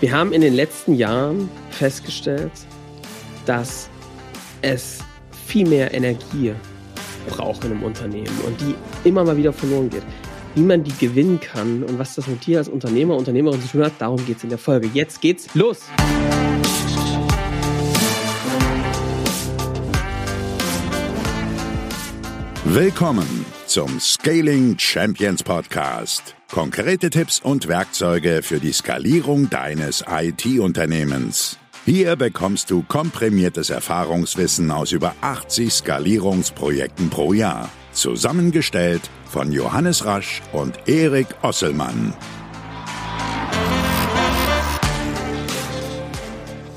Wir haben in den letzten Jahren festgestellt, dass es viel mehr Energie braucht in einem Unternehmen und die immer mal wieder verloren geht. Wie man die gewinnen kann und was das mit dir als Unternehmer, Unternehmerin zu tun hat, darum geht es in der Folge. Jetzt geht's los! Willkommen zum Scaling Champions Podcast. Konkrete Tipps und Werkzeuge für die Skalierung deines IT-Unternehmens. Hier bekommst du komprimiertes Erfahrungswissen aus über 80 Skalierungsprojekten pro Jahr. Zusammengestellt von Johannes Rasch und Erik Osselmann.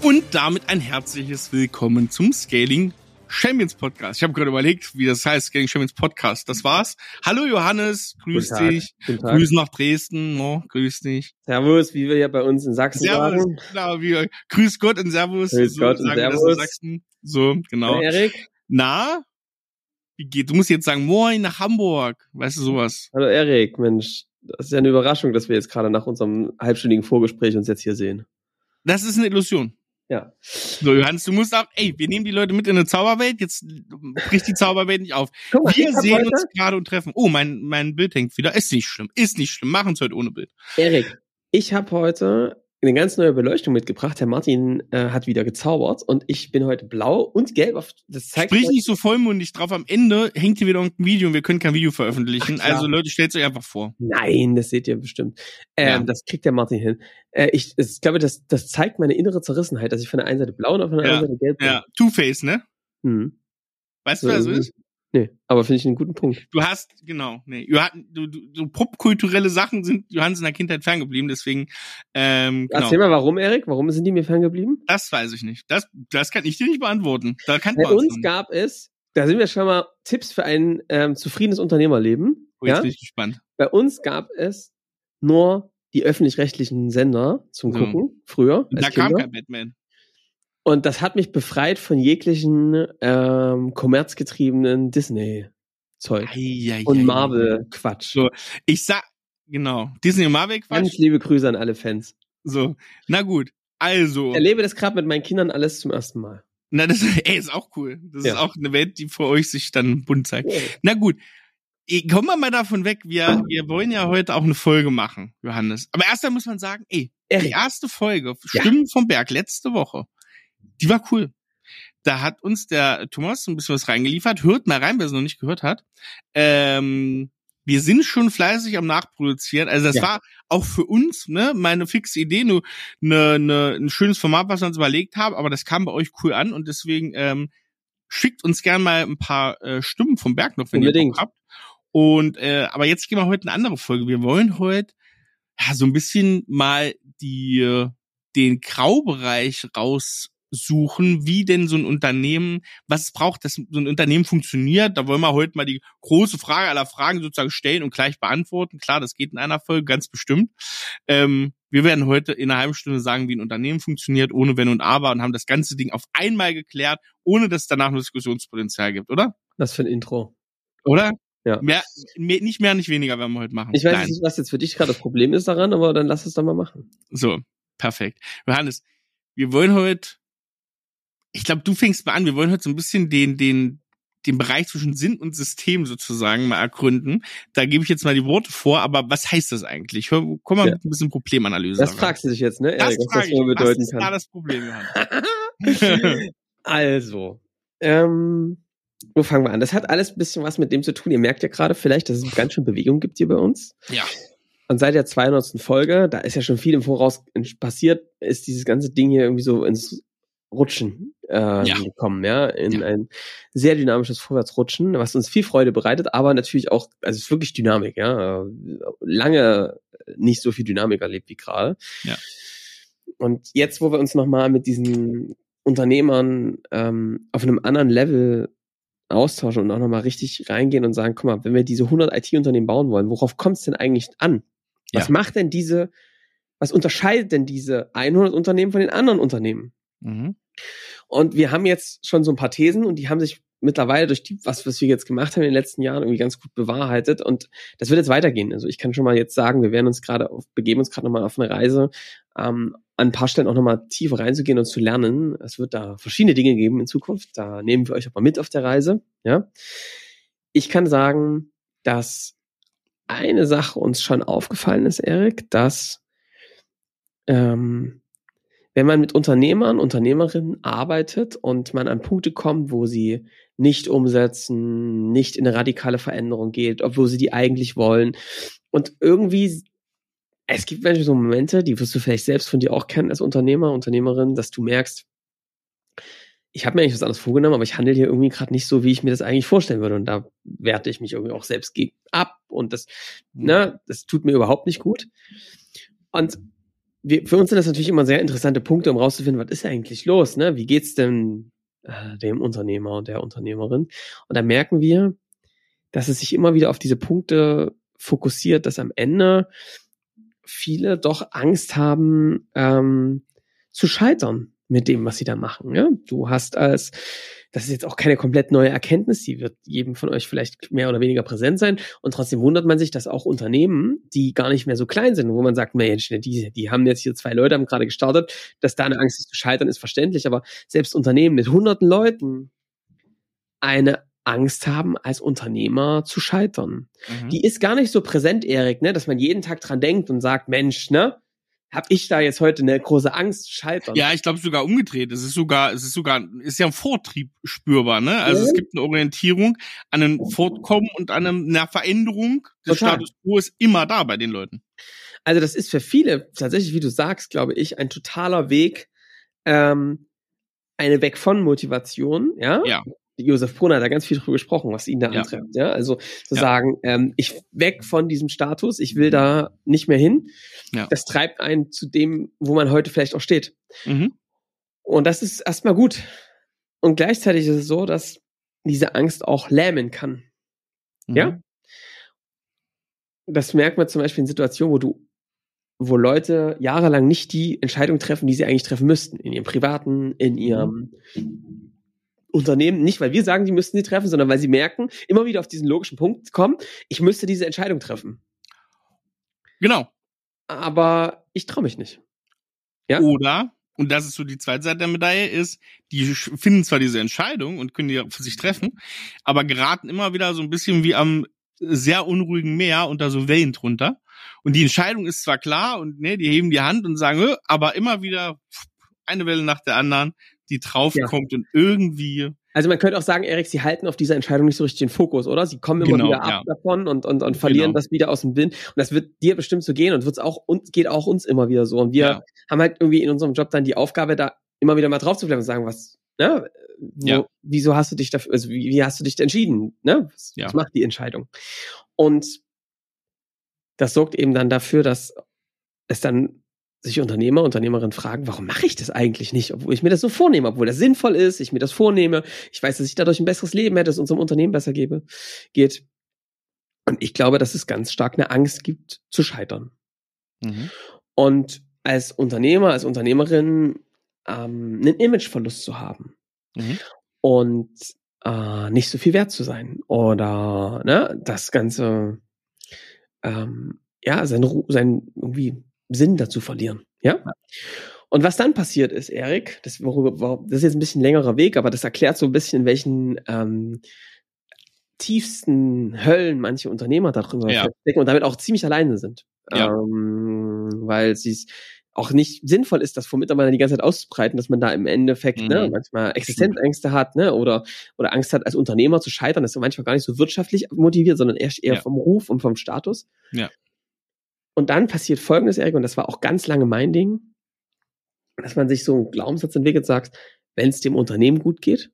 Und damit ein herzliches Willkommen zum Scaling Champions Podcast. Ich habe gerade überlegt, wie das heißt, Scaling Champions Podcast. Das war's. Hallo Johannes, grüß Guten dich. Grüß nach Dresden, no, grüß dich. Servus, wie wir hier bei uns in Sachsen Servus, sagen. genau, wie, grüß Gott und Servus. Grüß Gott und Servus. Sachsen. So, genau. Hi, Erik. Na, wie geht? Du musst jetzt sagen, moin nach Hamburg. Weißt du sowas? Hallo Erik, Mensch, das ist ja eine Überraschung, dass wir jetzt gerade nach unserem halbstündigen Vorgespräch uns jetzt hier sehen. Das ist eine Illusion. Ja. So, Johannes, du musst auch, ey, wir nehmen die Leute mit in eine Zauberwelt, jetzt bricht die Zauberwelt nicht auf. Mal, Wir sehen heute, uns gerade und treffen. Oh, mein, mein Bild hängt wieder. Ist nicht schlimm. Ist nicht schlimm. Machen es heute ohne Bild. Erik, ich habe heute eine ganz neue Beleuchtung mitgebracht. Der Martin äh, hat wieder gezaubert und ich bin heute blau und gelb. Auf, das zeigt Sprich nicht so vollmundig drauf. Am Ende hängt hier wieder irgendein Video und wir können kein Video veröffentlichen. Ach, also Leute, stellt euch einfach vor. Nein, das seht ihr bestimmt. Ähm, Ja. Das kriegt der Martin hin. Äh, ich, ich glaube, das, das zeigt meine innere Zerrissenheit, dass ich von der einen Seite blau und auf der Ja, anderen Seite gelb bin. Ja, Two-Face, ne? Hm. Weißt du, wer das So, ist? Nee, aber finde ich einen guten Punkt. Du hast, genau, nee, Johann, du, du, so popkulturelle Sachen sind Johannes in der Kindheit ferngeblieben, deswegen, ähm, genau. Erzähl mal, warum, Erik? Warum sind die mir ferngeblieben? Das weiß ich nicht. Das, das kann ich dir nicht beantworten. Da kann Bei uns gab es, da sind wir schon mal Tipps für ein ähm, zufriedenes Unternehmerleben. Oh, jetzt ja? bin ich gespannt. Bei uns gab es nur die öffentlich-rechtlichen Sender zum So. Gucken, früher. Und Als da kam Kinder. kein Batman. Und das hat mich befreit von jeglichen ähm, kommerzgetriebenen Disney-Zeug und. Marvel-Quatsch. So, ich sag, genau, Disney und Marvel Ganz liebe Grüße an alle Fans. So, na gut. Also, Ich erlebe das gerade mit meinen Kindern alles zum ersten Mal. na das ey, ist auch cool. Das Ja. ist auch eine Welt, die für euch sich dann bunt zeigt. Na gut. Kommen wir mal davon weg. Wir, wir wollen ja heute auch eine Folge machen, Johannes. Aber erst einmal muss man sagen, ey, die erste Folge, Ja. Stimmen vom Berg, letzte Woche, die war cool. Da hat uns der Thomas ein bisschen was reingeliefert. Hört mal rein, wer es noch nicht gehört hat. Ähm, wir sind schon fleißig am Nachproduzieren. Also das Ja. war auch für uns ne, meine fixe Idee, nur ne, ne, ein schönes Format, was wir uns überlegt haben. Aber das kam bei euch cool an und deswegen ähm, schickt uns gern mal ein paar äh, Stimmen vom Berg noch, wenn ihr Unbedingt. Bock habt. Und äh, aber jetzt gehen wir heute eine andere Folge. Wir wollen heute ja, so ein bisschen mal die äh, den Graubereich raussuchen, wie denn so ein Unternehmen, was braucht, dass so ein Unternehmen funktioniert. Da wollen wir heute mal die große Frage aller Fragen sozusagen stellen und gleich beantworten. Klar, das geht in einer Folge ganz bestimmt. Ähm, wir werden heute in einer halben Stunde sagen, wie ein Unternehmen funktioniert, ohne Wenn und Aber und haben das ganze Ding auf einmal geklärt, ohne dass es danach ein Diskussionspotenzial gibt, oder? was für ein Intro. Oder? Ja. Mehr, mehr, nicht mehr, nicht weniger werden wir heute machen. Ich weiß Nein. nicht, was jetzt für dich gerade das Problem ist daran, aber dann lass es doch mal machen. So, perfekt. Johannes, wir wollen heute, ich glaube, du fängst mal an, wir wollen heute so ein bisschen den, den, den Bereich zwischen Sinn und System sozusagen mal ergründen. Da gebe ich jetzt mal die Worte vor, aber was heißt das eigentlich? Hör, komm mal Ja. mit ein bisschen Problemanalyse. Das daran. fragst du dich jetzt, ne, das Erik, was das ich. wohl Was bedeuten ist da kann. das Problem, also, ähm, wo fangen wir an? Das hat alles ein bisschen was mit dem zu tun. Ihr merkt ja gerade vielleicht, dass es ganz schön Bewegung gibt hier bei uns. ja. Und seit der 200. Folge, da ist ja schon viel im Voraus passiert, ist dieses ganze Ding hier irgendwie so ins Rutschen äh, Ja. gekommen, ja, in Ja. ein sehr dynamisches Vorwärtsrutschen, was uns viel Freude bereitet, aber natürlich auch, also es ist wirklich Dynamik, ja, äh, lange nicht so viel Dynamik erlebt wie gerade. Ja. Und jetzt, wo wir uns nochmal mit diesen Unternehmern ähm, auf einem anderen Level austauschen und auch nochmal richtig reingehen und sagen, guck mal, wenn wir diese 100 IT-Unternehmen bauen wollen, worauf kommt es denn eigentlich an? Was Ja. macht denn diese, was unterscheidet denn diese 100 Unternehmen von den anderen Unternehmen? Mhm. Und wir haben jetzt schon so ein paar Thesen und die haben sich mittlerweile durch die, was, was wir jetzt gemacht haben in den letzten Jahren, irgendwie ganz gut bewahrheitet. Und das wird jetzt weitergehen. Also ich kann schon mal jetzt sagen, wir werden uns gerade auf, begeben uns gerade nochmal auf eine Reise, ähm, an ein paar Stellen auch nochmal tiefer reinzugehen und zu lernen. Es wird da verschiedene Dinge geben in Zukunft. Da nehmen wir euch aber mit auf der Reise. Ja, ich kann sagen, dass eine Sache uns schon aufgefallen ist, Erik, dass ähm, wenn man mit Unternehmern, Unternehmerinnen arbeitet und man an Punkte kommt, wo sie nicht umsetzen, nicht in eine radikale Veränderung geht, obwohl sie die eigentlich wollen und irgendwie es gibt manchmal so Momente, die wirst du vielleicht selbst von dir auch kennen als Unternehmer, Unternehmerin, dass du merkst, ich habe mir eigentlich was anderes vorgenommen, aber ich handle hier irgendwie gerade nicht so, wie ich mir das eigentlich vorstellen würde. Und da werte ich mich irgendwie auch selbst gegen ab. Und das, ne, das tut mir überhaupt nicht gut. Und wir, für uns sind das natürlich immer sehr interessante Punkte, um rauszufinden, was ist eigentlich los, ne? Wie geht's denn äh, dem Unternehmer und der Unternehmerin? Und da merken wir, dass es sich immer wieder auf diese Punkte fokussiert, dass am Ende viele doch Angst haben, ähm, zu scheitern mit dem, was sie da machen. Ja? Du hast als, das ist jetzt auch keine komplett neue Erkenntnis, die wird jedem von euch vielleicht mehr oder weniger präsent sein. Und trotzdem wundert man sich, dass auch Unternehmen, die gar nicht mehr so klein sind, wo man sagt, Mensch, die, die haben jetzt hier zwei Leute, haben gerade gestartet, dass da eine Angst ist zu scheitern, ist verständlich. Aber selbst Unternehmen mit hunderten Leuten eine Angst haben, als Unternehmer zu scheitern. Mhm. Die ist gar nicht so präsent, Erik, ne, dass man jeden Tag dran denkt und sagt, Mensch, ne, hab ich da jetzt heute eine große Angst scheitern? Ja, ich glaube sogar umgedreht. Es ist sogar, es ist sogar, ist ja ein Vortrieb spürbar, ne? Also ja. es gibt eine Orientierung an einem Fortkommen und an einer Veränderung des Total. Status quo ist immer da bei den Leuten. Also das ist für viele tatsächlich, wie du sagst, glaube ich, ein totaler Weg, ähm, eine Weg von Motivation, ja, ja. Josef Brunner hat da ganz viel drüber gesprochen, was ihn da ja. antreibt. Ja, also zu ja. sagen, ähm, ich weg von diesem Status, ich will da nicht mehr hin. Ja. Das treibt einen zu dem, wo man heute vielleicht auch steht. Mhm. Und das ist erstmal gut. Und gleichzeitig ist es so, dass diese Angst auch lähmen kann. Mhm. Ja. Das merkt man zum Beispiel in Situationen, wo du wo Leute jahrelang nicht die Entscheidung treffen, die sie eigentlich treffen müssten. In ihrem privaten, in ihrem mhm. Unternehmen, nicht weil wir sagen, die müssten sie treffen, sondern weil sie merken, immer wieder auf diesen logischen Punkt kommen, ich müsste diese Entscheidung treffen. Genau. Aber ich traue mich nicht. Ja? Oder, und das ist so die zweite Seite der Medaille, ist, die finden zwar diese Entscheidung und können die für sich treffen, aber geraten immer wieder so ein bisschen wie am sehr unruhigen Meer unter so Wellen drunter. Und die Entscheidung ist zwar klar und ne, die heben die Hand und sagen, aber immer wieder eine Welle nach der anderen die draufkommt ja. und irgendwie. Also man könnte auch sagen, Erik, sie halten auf dieser Entscheidung nicht so richtig den Fokus, oder? Sie kommen immer genau, wieder ab ja. davon und, und, und verlieren genau. das wieder aus dem Wind. Und das wird dir bestimmt so gehen und wird's auch uns, geht auch uns immer wieder so. Und wir ja. haben halt irgendwie in unserem Job dann die Aufgabe, da immer wieder mal drauf zu bleiben und sagen, was, ne? Wo, ja. Wieso hast du dich dafür, also wie, wie hast du dich entschieden? Ne? Was, ja. was macht die Entscheidung? Und das sorgt eben dann dafür, dass es dann sich Unternehmer, Unternehmerinnen fragen, warum mache ich das eigentlich nicht, obwohl ich mir das so vornehme, obwohl das sinnvoll ist, ich mir das vornehme, ich weiß, dass ich dadurch ein besseres Leben hätte, es unserem Unternehmen besser gebe, geht. Und ich glaube, dass es ganz stark eine Angst gibt, zu scheitern. Mhm. Und als Unternehmer, als Unternehmerin ähm, einen Imageverlust zu haben mhm. und äh, nicht so viel wert zu sein oder ne, das Ganze ähm, ja sein, sein irgendwie Sinn dazu verlieren. Ja? Und was dann passiert ist, Erik, das, worüber, das ist jetzt ein bisschen längerer Weg, aber das erklärt so ein bisschen, in welchen ähm, tiefsten Höllen manche Unternehmer darüber ja. stecken und damit auch ziemlich alleine sind. Ja. Ähm, weil sie es auch nicht sinnvoll ist, das vor Mitarbeitern die ganze Zeit auszubreiten, dass man da im Endeffekt ne, mhm. ne, manchmal Existenzängste hat, ne, oder oder Angst hat, als Unternehmer zu scheitern. Das ist manchmal gar nicht so wirtschaftlich motiviert, sondern eher, eher ja. vom Ruf und vom Status. Ja. Und dann passiert Folgendes, Erik, und das war auch ganz lange mein Ding, dass man sich so einen Glaubenssatz entwickelt, sagt, wenn es dem Unternehmen gut geht,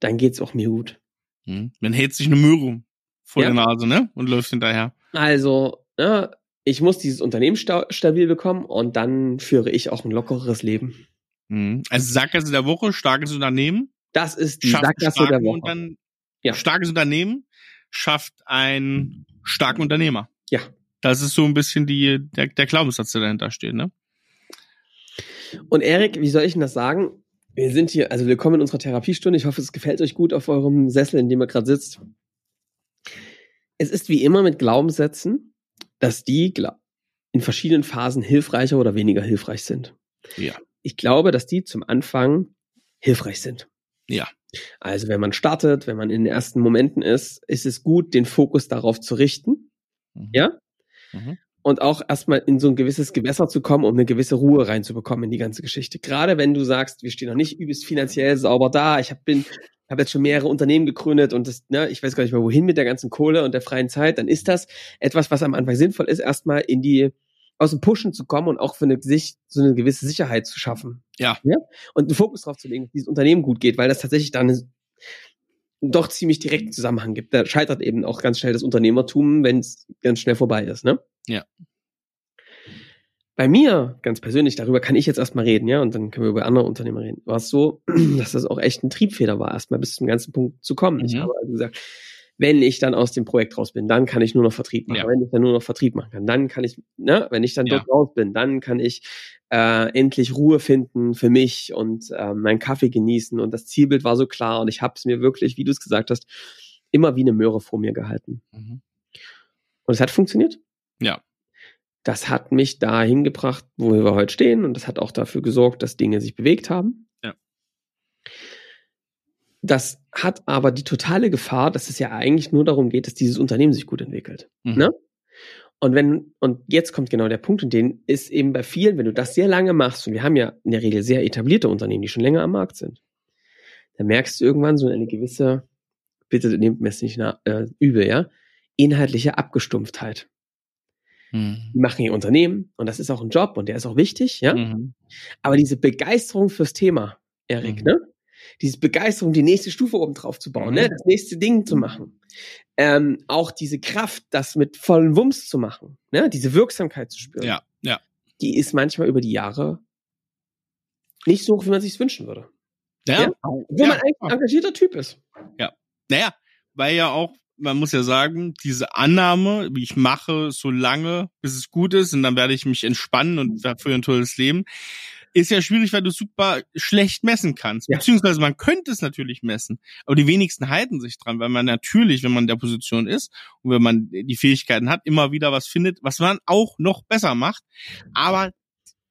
dann geht's auch mir gut. Hm. Dann hält sich eine Möhre vor ja. der Nase, ne? Und läuft hinterher. Also, ne, ich muss dieses Unternehmen sta stabil bekommen und dann führe ich auch ein lockeres Leben. Hm. Also Sackgasse der Woche, starkes Unternehmen. Das ist die Sackgasse der Woche. Dann, ja. Starkes Unternehmen schafft einen starken Unternehmer. Ja. Das ist so ein bisschen die, der, der Glaubenssatz, der dahinter steht, ne? Und Erik, wie soll ich denn das sagen? Wir sind hier, also willkommen in unserer Therapiestunde. Ich hoffe, es gefällt euch gut auf eurem Sessel, in dem ihr gerade sitzt. Es ist wie immer mit Glaubenssätzen, dass die in verschiedenen Phasen hilfreicher oder weniger hilfreich sind. Ja. Ich glaube, dass die zum Anfang hilfreich sind. Ja. Also wenn man startet, wenn man in den ersten Momenten ist, ist es gut, den Fokus darauf zu richten. Mhm. Ja. Mhm. Und auch erstmal in so ein gewisses Gewässer zu kommen, um eine gewisse Ruhe reinzubekommen in die ganze Geschichte. Gerade wenn du sagst, wir stehen noch nicht übelst finanziell sauber da, ich hab, bin, habe jetzt schon mehrere Unternehmen gegründet und das, ne, ich weiß gar nicht mehr wohin mit der ganzen Kohle und der freien Zeit, dann ist das etwas, was am Anfang sinnvoll ist, erstmal in die aus dem Pushen zu kommen und auch für eine so eine gewisse Sicherheit zu schaffen. Ja. ja? Und einen Fokus drauf zu legen, dass dieses Unternehmen gut geht, weil das tatsächlich dann doch ziemlich direkten Zusammenhang gibt. Da scheitert eben auch ganz schnell das Unternehmertum, wenn es ganz schnell vorbei ist, ne? Ja. Bei mir, ganz persönlich, darüber kann ich jetzt erstmal reden, ja, und dann können wir über andere Unternehmer reden. War es so, dass das auch echt ein Triebfeder war, erstmal bis zum ganzen Punkt zu kommen. Ich Mhm. habe also gesagt, wenn ich dann aus dem Projekt raus bin, dann kann ich nur noch Vertrieb machen. Ja. Wenn ich dann nur noch Vertrieb machen kann, dann kann ich, ne, wenn ich dann Ja. dort raus bin, dann kann ich äh, endlich Ruhe finden für mich und äh, meinen Kaffee genießen. Und das Zielbild war so klar und ich habe es mir wirklich, wie du es gesagt hast, immer wie eine Möhre vor mir gehalten. Mhm. Und es hat funktioniert. Ja. Das hat mich dahin gebracht, wo wir heute stehen. Und das hat auch dafür gesorgt, dass Dinge sich bewegt haben. Ja. Das hat aber die totale Gefahr, dass es ja eigentlich nur darum geht, dass dieses Unternehmen sich gut entwickelt. Mhm. Ne? Und wenn, und jetzt kommt genau der Punkt, und den ist eben bei vielen, wenn du das sehr lange machst, und wir haben ja in der Regel sehr etablierte Unternehmen, die schon länger am Markt sind, dann merkst du irgendwann so eine gewisse, bitte nehmt mir es nicht nach, äh, übel, ja, inhaltliche Abgestumpftheit. Mhm. Die machen ihr Unternehmen und das ist auch ein Job und der ist auch wichtig, ja. Mhm. Aber diese Begeisterung fürs Thema, Erik, Mhm. ne? Diese Begeisterung, die nächste Stufe oben drauf zu bauen, Mhm. ne? Das nächste Ding zu machen. Ähm, auch diese Kraft, das mit vollen Wumms zu machen, ne? Diese Wirksamkeit zu spüren. Ja, ja. Die ist manchmal über die Jahre nicht so hoch, wie man sich wünschen würde. Ja. Ja? Obwohl Ja. man eigentlich ein engagierter Typ ist. Naja, weil ja auch, man muss ja sagen, diese Annahme, wie ich mache, so lange, bis es gut ist, und dann werde ich mich entspannen und für ein tolles Leben, ist ja schwierig, weil du super schlecht messen kannst. Ja. Beziehungsweise man könnte es natürlich messen, aber die wenigsten halten sich dran, weil man natürlich, wenn man in der Position ist und wenn man die Fähigkeiten hat, immer wieder was findet, was man auch noch besser macht. Aber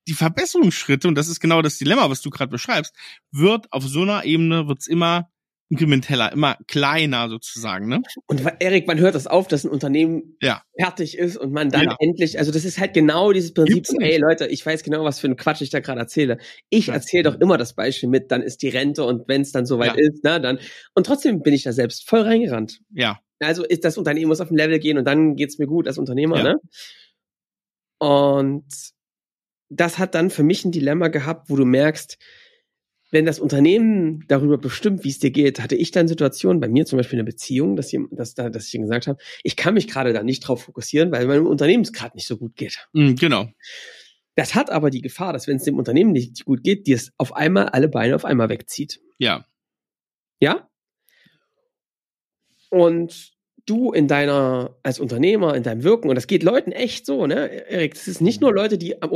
die Verbesserungsschritte, und das ist genau das Dilemma, was du gerade beschreibst, wird auf so einer Ebene, wird's immer inkrementeller, immer kleiner sozusagen, ne? Und Erik, man hört das auf, dass ein Unternehmen Ja. fertig ist und man dann Ja. endlich, also das ist halt genau dieses Prinzip, ey Leute, ich weiß genau, was für ein Quatsch ich da gerade erzähle. Ich Ja. erzähle doch immer das Beispiel mit, dann ist die Rente und wenn es dann soweit ist, na dann. Und trotzdem bin ich da selbst voll reingerannt. Ja. Also ist das Unternehmen muss auf ein Level gehen und dann geht's mir gut als Unternehmer, ne? Und das hat dann für mich ein Dilemma gehabt, wo du merkst, wenn das Unternehmen darüber bestimmt, wie es dir geht, hatte ich dann Situationen, bei mir zum Beispiel eine Beziehung, dass, jemand, dass, da, dass ich ihm gesagt habe, ich kann mich gerade da nicht drauf fokussieren, weil meinem Unternehmen es gerade nicht so gut geht. Mhm, genau. Das hat aber die Gefahr, dass wenn es dem Unternehmen nicht gut geht, dir es auf einmal alle Beine auf einmal wegzieht. Ja. Ja? Und du in deiner, als Unternehmer, in deinem Wirken, und das geht Leuten echt so, ne, Erik, das ist nicht nur Leute, die am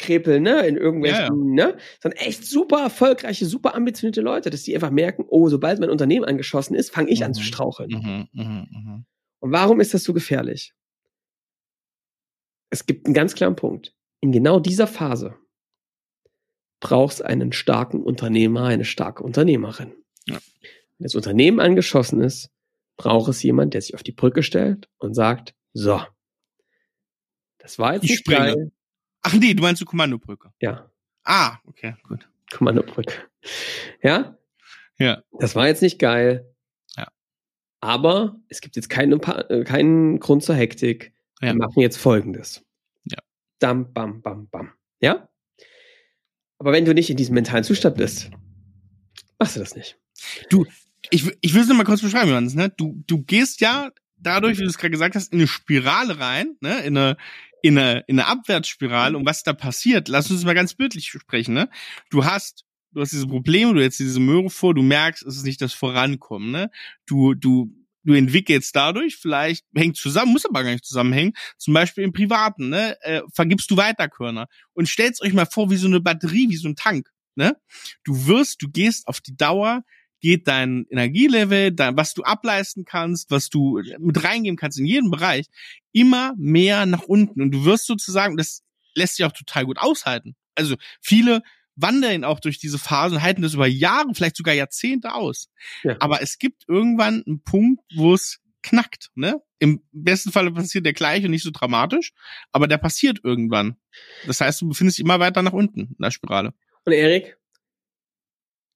rumkrepeln, ne, in irgendwelchen, ne, sondern echt super erfolgreiche, super ambitionierte Leute, dass die einfach merken, oh, sobald mein Unternehmen angeschossen ist, fange ich an zu Mhm. straucheln. Mhm, mhm, mhm. Und warum ist das so gefährlich? Es gibt einen ganz klaren Punkt. In genau dieser Phase brauchst einen starken Unternehmer, eine starke Unternehmerin. Ja. Wenn das Unternehmen angeschossen ist, braucht es jemand, der sich auf die Brücke stellt und sagt, so, das war jetzt Ich nicht springe. geil. Ach nee, du meinst die Kommandobrücke. Ja, Ah, okay, gut. Kommandobrücke. Ja, Ja. das war jetzt nicht geil. Ja. Aber es gibt jetzt keinen, äh, keinen Grund zur Hektik. Ja. Wir machen jetzt Folgendes. Ja. Dam, bam, bam, bam. Ja? Aber wenn du nicht in diesem mentalen Zustand bist, machst du das nicht. Ich, w- ich will es mal kurz beschreiben, Johannes, ne? Du, du gehst ja dadurch, wie du es gerade gesagt hast, in eine Spirale rein, ne? In eine, in eine, in eine Abwärtsspirale. Und was da passiert, lass uns mal ganz bildlich sprechen, ne? Du hast, du hast diese Probleme, du hast diese Möhre vor, du merkst, es ist nicht das Vorankommen, ne? Du, du, du entwickelst dadurch, vielleicht hängt zusammen, muss aber gar nicht zusammenhängen, zum Beispiel im Privaten, ne? Äh, vergibst du Weiterkörner. Und stellst euch mal vor, wie so eine Batterie, wie so ein Tank, ne? Du wirst, du gehst auf die Dauer geht dein Energielevel, dein, was du ableisten kannst, was du mit reingeben kannst in jeden Bereich, immer mehr nach unten. Und du wirst sozusagen, das lässt sich auch total gut aushalten. Also viele wandeln auch durch diese Phasen, halten das über Jahre, vielleicht sogar Jahrzehnte aus. Ja. Aber es gibt irgendwann einen Punkt, wo es knackt, ne? Im besten Falle passiert der gleich und nicht so dramatisch, aber der passiert irgendwann. Das heißt, du befindest dich immer weiter nach unten in der Spirale. Und Erik,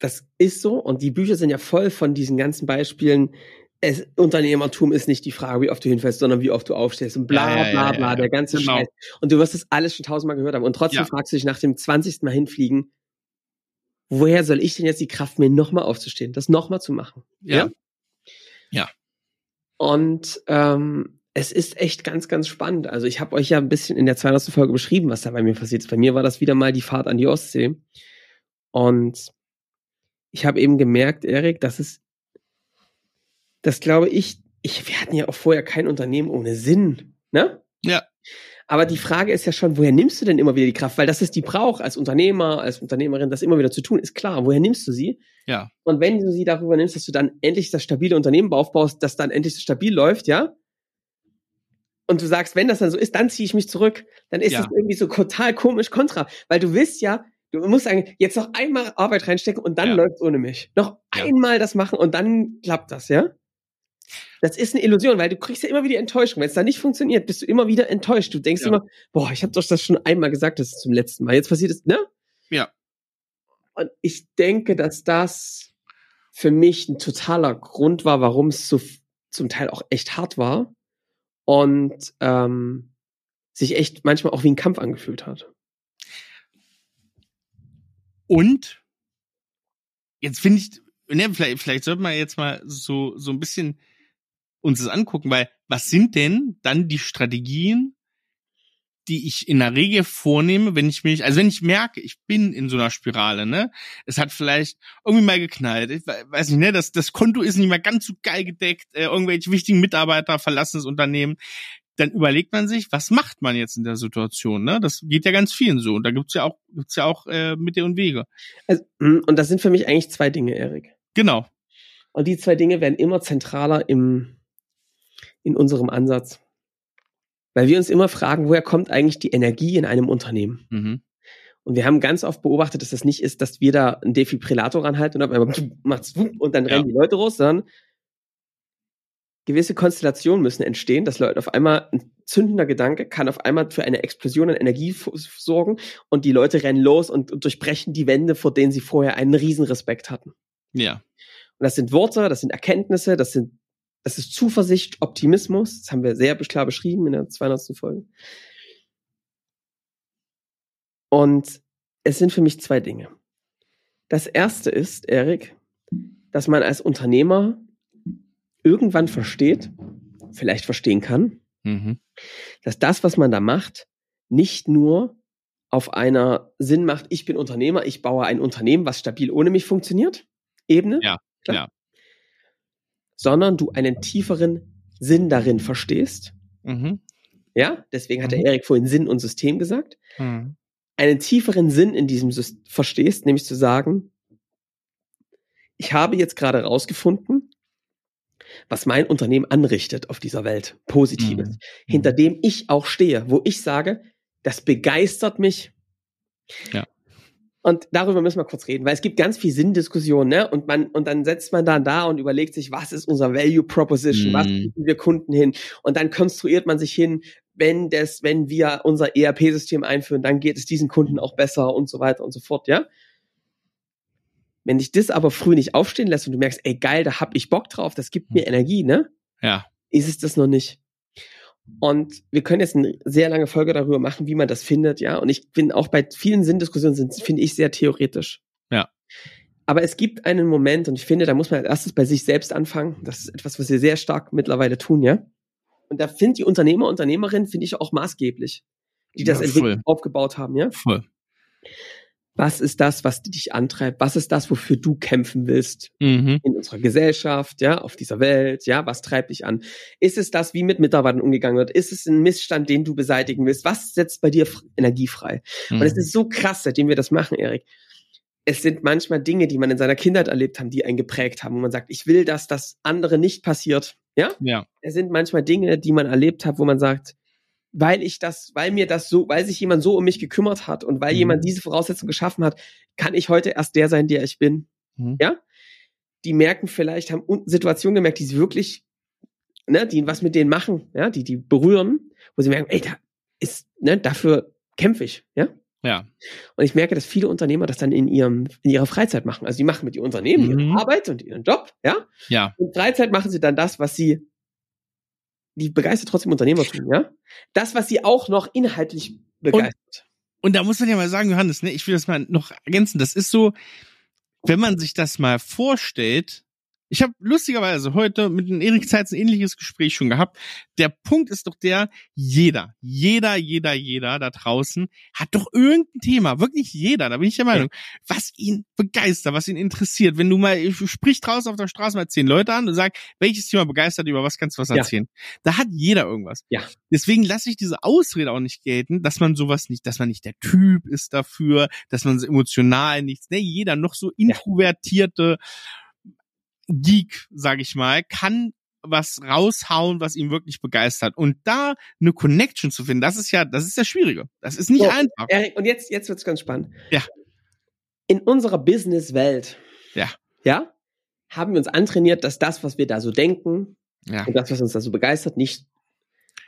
das ist so und die Bücher sind ja voll von diesen ganzen Beispielen. Es, Unternehmertum ist nicht die Frage, wie oft du hinfällst, sondern wie oft du aufstehst und bla bla bla, bla der ganze genau. Scheiß. Und du wirst das alles schon tausendmal gehört haben. Und trotzdem fragst du dich nach dem zwanzigsten Mal hinfliegen, woher soll ich denn jetzt die Kraft, mir nochmal aufzustehen, das nochmal zu machen? Ja. Ja. Und ähm, es ist echt ganz, ganz spannend. Also ich habe euch ja ein bisschen in der 200. Folge beschrieben, was da bei mir passiert ist. Bei mir war das wieder mal die Fahrt an die Ostsee. Und ich habe eben gemerkt, Erik, dass es, das glaube ich, ich, wir hatten ja auch vorher kein Unternehmen ohne Sinn, ne? Ja. Aber die Frage ist ja schon, woher nimmst du denn immer wieder die Kraft? Weil das ist die braucht als Unternehmer, als Unternehmerin, das immer wieder zu tun, ist klar. Woher nimmst du sie? Ja. Und wenn du sie darüber nimmst, dass du dann endlich das stabile Unternehmen aufbaust, das dann endlich stabil läuft, ja? Und du sagst, wenn das dann so ist, dann ziehe ich mich zurück. Dann ist es ja. irgendwie so total komisch kontra. Weil du willst ja, du musst sagen, jetzt noch einmal Arbeit reinstecken und dann ja. läuft's ohne mich. Noch ja. einmal das machen und dann klappt das, ja? Das ist eine Illusion, weil du kriegst ja immer wieder Enttäuschung. Wenn es da nicht funktioniert, bist du immer wieder enttäuscht. Du denkst ja. immer, boah, ich habe doch das schon einmal gesagt, das ist zum letzten Mal. Jetzt passiert es, ne? Ja. Und ich denke, dass das für mich ein totaler Grund war, warum es so zum Teil auch echt hart war und ähm, sich echt manchmal auch wie ein Kampf angefühlt hat. Und jetzt finde ich, ne, vielleicht, vielleicht sollte man jetzt mal so, so ein bisschen uns das angucken, weil was sind denn dann die Strategien, die ich in der Regel vornehme, wenn ich mich, also wenn ich merke, ich bin in so einer Spirale, ne? Es hat vielleicht irgendwie mal geknallt, ich weiß nicht, ne? Das, das Konto ist nicht mehr ganz so geil gedeckt, äh, irgendwelche wichtigen Mitarbeiter verlassen das Unternehmen. Dann überlegt man sich, was macht man jetzt in der Situation, ne? Das geht ja ganz vielen so. Und da gibt's ja auch, gibt's ja auch äh, Mittel und Wege. Also, hm, und das sind für mich eigentlich zwei Dinge, Erik. Genau. Und die zwei Dinge werden immer zentraler im, in unserem Ansatz. Weil wir uns immer fragen, woher kommt eigentlich die Energie in einem Unternehmen? Mhm. Und wir haben ganz oft beobachtet, dass das nicht ist, dass wir da einen Defibrillator ranhalten und auf macht's und dann ja. rennen die Leute raus, sondern gewisse Konstellationen müssen entstehen, dass Leute auf einmal ein zündender Gedanke kann auf einmal für eine Explosion an Energie sorgen und die Leute rennen los und, und durchbrechen die Wände, vor denen sie vorher einen Riesenrespekt hatten. Ja. Und das sind Worte, das sind Erkenntnisse, das sind das ist Zuversicht, Optimismus. Das haben wir sehr klar beschrieben in der 200. Folge. Und es sind für mich zwei Dinge. Das erste ist, Erik, dass man als Unternehmer irgendwann versteht, vielleicht verstehen kann, mhm. dass das, was man da macht, nicht nur auf einer Sinn macht, ich bin Unternehmer, ich baue ein Unternehmen, was stabil ohne mich funktioniert, Ebene. Ja, klar. ja sondern du einen tieferen Sinn darin verstehst. Mhm. Ja, deswegen hat mhm. der Erik vorhin Sinn und System gesagt. Mhm. Einen tieferen Sinn in diesem System verstehst, nämlich zu sagen, ich habe jetzt gerade rausgefunden, was mein Unternehmen anrichtet auf dieser Welt, Positives, mhm. hinter dem ich auch stehe, wo ich sage, das begeistert mich. Ja. Und darüber müssen wir kurz reden, weil es gibt ganz viel Sinndiskussion, ne? Und man, und dann setzt man dann da und überlegt sich, was ist unser Value Proposition? Mm. Was mhm. bieten wir Kunden hin? Und dann konstruiert man sich hin, wenn das, wenn wir unser ERP-System einführen, dann geht es diesen Kunden auch besser und so weiter und so fort, ja? Wenn dich das aber früh nicht aufstehen lässt und du merkst, ey geil, da hab ich Bock drauf, das gibt mir mhm. Energie, ne? Ja. Ist es das noch nicht? Und wir können jetzt eine sehr lange Folge darüber machen, wie man das findet, ja. Und ich bin auch bei vielen Sinndiskussionen sind, finde ich, sehr theoretisch. Ja. Aber es gibt einen Moment, und ich finde, da muss man als erstes bei sich selbst anfangen. Das ist etwas, was wir sehr stark mittlerweile tun, ja. Und da finde die Unternehmer, Unternehmerin, finde ich auch maßgeblich, die das ja, aufgebaut haben, ja. Voll. Was ist das, was dich antreibt? Was ist das, wofür du kämpfen willst mhm. in unserer Gesellschaft, ja, auf dieser Welt? Ja, was treibt dich an? Ist es das, wie mit Mitarbeitern umgegangen wird? Ist es ein Missstand, den du beseitigen willst? Was setzt bei dir Energie frei? Mhm. Und es ist so krass, seitdem wir das machen, Erik. es sind manchmal Dinge, die man in seiner Kindheit erlebt haben, die einen geprägt haben, wo man sagt, ich will, dass das andere nicht passiert. Ja? Ja. Es sind manchmal Dinge, die man erlebt hat, wo man sagt, weil ich das, weil mir das so, weil sich jemand so um mich gekümmert hat und weil Mhm. jemand diese Voraussetzung geschaffen hat, kann ich heute erst der sein, der ich bin. Mhm. Ja? Die merken vielleicht, haben Situationen gemerkt, die sie wirklich, ne, die was mit denen machen, ja, die, die berühren, wo sie merken, ey, da ist, ne, dafür kämpfe ich, ja? Ja. Und ich merke, dass viele Unternehmer das dann in ihrem, in ihrer Freizeit machen. Also die machen mit ihrem Unternehmen Mhm. ihre Arbeit und ihren Job, ja? Ja. In Freizeit machen sie dann das, was sie, die begeistert trotzdem Unternehmertum, ja? Das, was sie auch noch inhaltlich begeistert. Und da muss man ja mal sagen, Johannes, ne, ich will das mal noch ergänzen. Das ist so, wenn man sich das mal vorstellt, ich habe lustigerweise heute mit dem Erik Zeitz ein ähnliches Gespräch schon gehabt. Der Punkt ist doch der, jeder, jeder, jeder, jeder da draußen hat doch irgendein Thema, wirklich jeder, da bin ich der Meinung, was ihn begeistert, was ihn interessiert. Wenn du mal, sprich draußen auf der Straße mal zehn Leute an und sag, welches Thema begeistert, über was kannst du was Ja. erzählen? Da hat jeder irgendwas. Ja. Deswegen lasse ich diese Ausrede auch nicht gelten, dass man sowas nicht, dass man nicht der Typ ist dafür, dass man so emotional nichts, ne, jeder noch so introvertierte Geek, sag ich mal, kann was raushauen, was ihn wirklich begeistert. Und da eine Connection zu finden, das ist ja, das ist das Schwierige. Das ist nicht So, einfach. Erik, und jetzt, jetzt wird's ganz spannend. Ja. In unserer Business-Welt, Ja. ja, haben wir uns antrainiert, dass das, was wir da so denken Ja. und das, was uns da so begeistert, nicht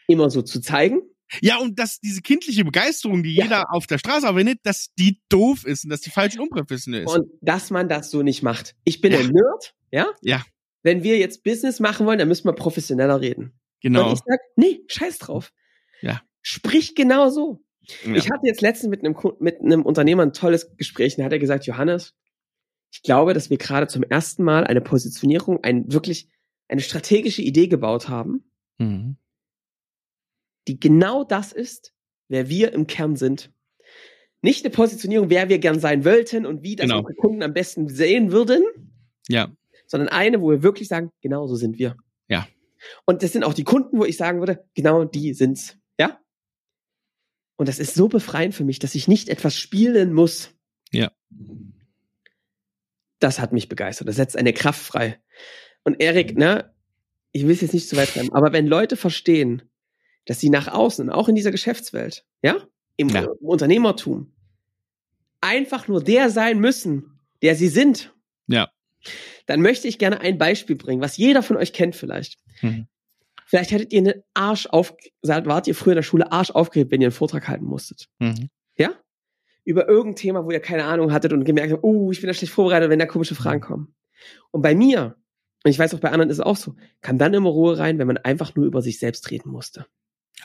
immer so zu zeigen. Ja, und dass diese kindliche Begeisterung, die Ja. jeder auf der Straße verwendet, dass die doof ist und dass die falsch unprofessionell ist. Und dass man das so nicht macht. Ich bin Ja. ein Nerd, ja? Ja. Wenn wir jetzt Business machen wollen, dann müssen wir professioneller reden. genau. Und ich sag, nee, scheiß drauf. Ja. Sprich genau so. ja. Ich hatte jetzt letztens mit einem, mit einem Unternehmer ein tolles Gespräch und da hat er gesagt, Johannes, ich glaube, dass wir gerade zum ersten Mal eine Positionierung, ein wirklich eine strategische Idee gebaut haben, mhm. Die genau das ist, wer wir im Kern sind. Nicht eine Positionierung, wer wir gern sein wollten und wie das Genau. unsere Kunden am besten sehen würden, Ja. sondern eine, wo wir wirklich sagen, genau so sind wir. Ja. Und das sind auch die Kunden, wo ich sagen würde, genau die sind's. Ja? Und das ist so befreiend für mich, dass ich nicht etwas spielen muss. Ja. Das hat mich begeistert. Das setzt eine Kraft frei. Und Erik, ne, ich will es jetzt nicht zu weit treiben, aber wenn Leute verstehen, dass sie nach außen, auch in dieser Geschäftswelt, ja, im, Ja. im Unternehmertum, einfach nur der sein müssen, der sie sind, Ja. dann möchte ich gerne ein Beispiel bringen, was jeder von euch kennt vielleicht. Mhm. Vielleicht hättet ihr einen Arsch auf, wart ihr früher in der Schule Arsch aufgeregt, wenn ihr einen Vortrag halten musstet. Mhm. Ja? Über irgendein Thema, wo ihr keine Ahnung hattet und gemerkt habt, oh, ich bin da schlecht vorbereitet, wenn da komische Fragen kommen. Und bei mir, und ich weiß auch bei anderen ist es auch so, kam dann immer Ruhe rein, wenn man einfach nur über sich selbst reden musste.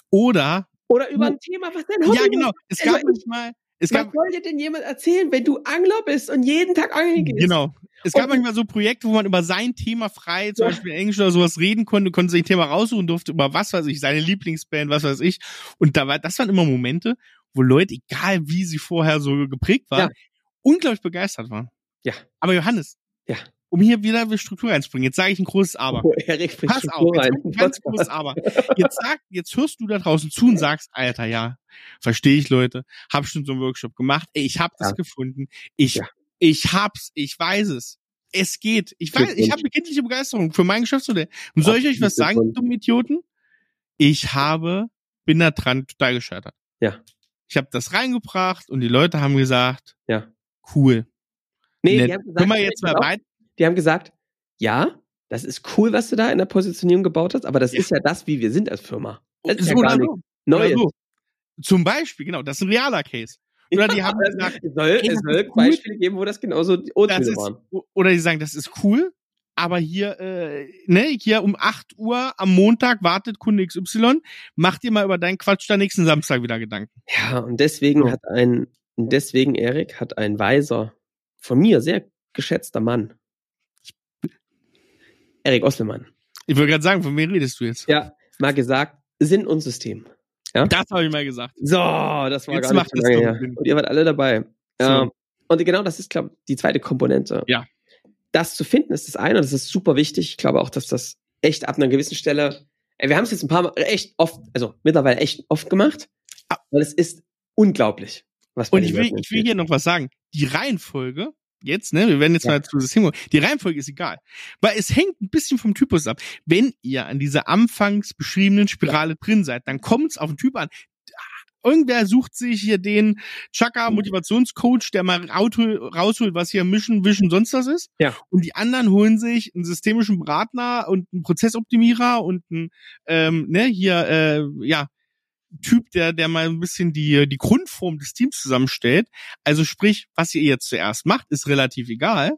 Oder, Oder über ein Thema, was dein Hobby ja, genau, es Also gab ich- manchmal, es Was gab, soll dir denn jemand erzählen, wenn du Angler bist und jeden Tag angeln gehst? genau. Es gab Und- manchmal so Projekte, wo man über sein Thema frei, zum Ja. Beispiel Englisch oder sowas reden konnte, konnte sich ein Thema raussuchen, durfte über was weiß ich, seine Lieblingsband, was weiß ich. Und da war, das waren immer Momente, wo Leute, egal wie sie vorher so geprägt waren, Ja. unglaublich begeistert waren. Ja. Aber Johannes, Ja. Um hier wieder eine Struktur reinzubringen, jetzt sage ich ein großes Aber. Oh, Erik Pass Struktur auf, jetzt ein ganz großes Aber. Jetzt sag, jetzt hörst du da draußen zu und sagst, Alter, ja, verstehe ich, Leute, hab schon so einen Workshop gemacht, ey, ich hab das Ja. gefunden, ich, Ja. ich hab's, ich weiß es. Es geht. Ich weiß, ich habe eine kindliche Begeisterung für mein Geschäftsmodell. Und soll ich euch was sagen, Glückwunsch. dummen Idioten? Ich habe, bin da dran total gescheitert. Ja. Ich habe das reingebracht und die Leute haben gesagt, Ja. cool. Nee, Nett. die haben gesagt, Können wir jetzt mal weiter? Die haben gesagt, ja, das ist cool, was du da in der Positionierung gebaut hast, aber das Ja. ist ja das, wie wir sind als Firma. Das ist ja Oder gar so. nichts Neues. So. Zum Beispiel, genau, das ist ein realer Case. Oder die haben gesagt, Es soll, es soll cool. Beispiele geben, wo das genauso das ist, waren. oder die sagen, das ist cool, aber hier, äh, ne, hier um 8 Uhr am Montag wartet Kunde XY, mach dir mal über deinen Quatsch da nächsten Samstag wieder Gedanken. Ja, und deswegen So. hat ein, deswegen, Erik, hat ein weiser, von mir sehr geschätzter Mann, Erik Oslemann, Ich wollte gerade sagen, von wem redest du jetzt? ja, mal gesagt, Sinn und System. Das habe ich mal gesagt. So, das war Jetzt gar nicht macht so das lange her. Und ihr wart alle dabei. So. Ähm, und genau das ist, glaube ich, die zweite Komponente. Ja. Das zu finden ist das eine und das ist super wichtig. Ich glaube auch, dass das echt ab einer gewissen Stelle, ey, wir haben es jetzt ein paar Mal echt oft, also mittlerweile echt oft gemacht, Ah. weil es ist unglaublich, was Und ich will, ich will hier noch was sagen. Die Reihenfolge jetzt, ne, wir werden jetzt ja. mal zu System kommen. Die Reihenfolge ist egal. Weil es hängt ein bisschen vom Typus ab. Wenn ihr an dieser anfangs beschriebenen Spirale ja. drin seid, dann kommt es auf den Typ an. Irgendwer sucht sich hier den Chaka Motivationscoach, der mal rausholt, was hier Mission, Vision, sonst was ist. Ja. Und die anderen holen sich einen systemischen Berater und einen Prozessoptimierer und einen, ähm, ne, hier, äh, ja, Typ, der, der mal ein bisschen die, die Grundform des Teams zusammenstellt. Also sprich, was ihr jetzt zuerst macht, ist relativ egal.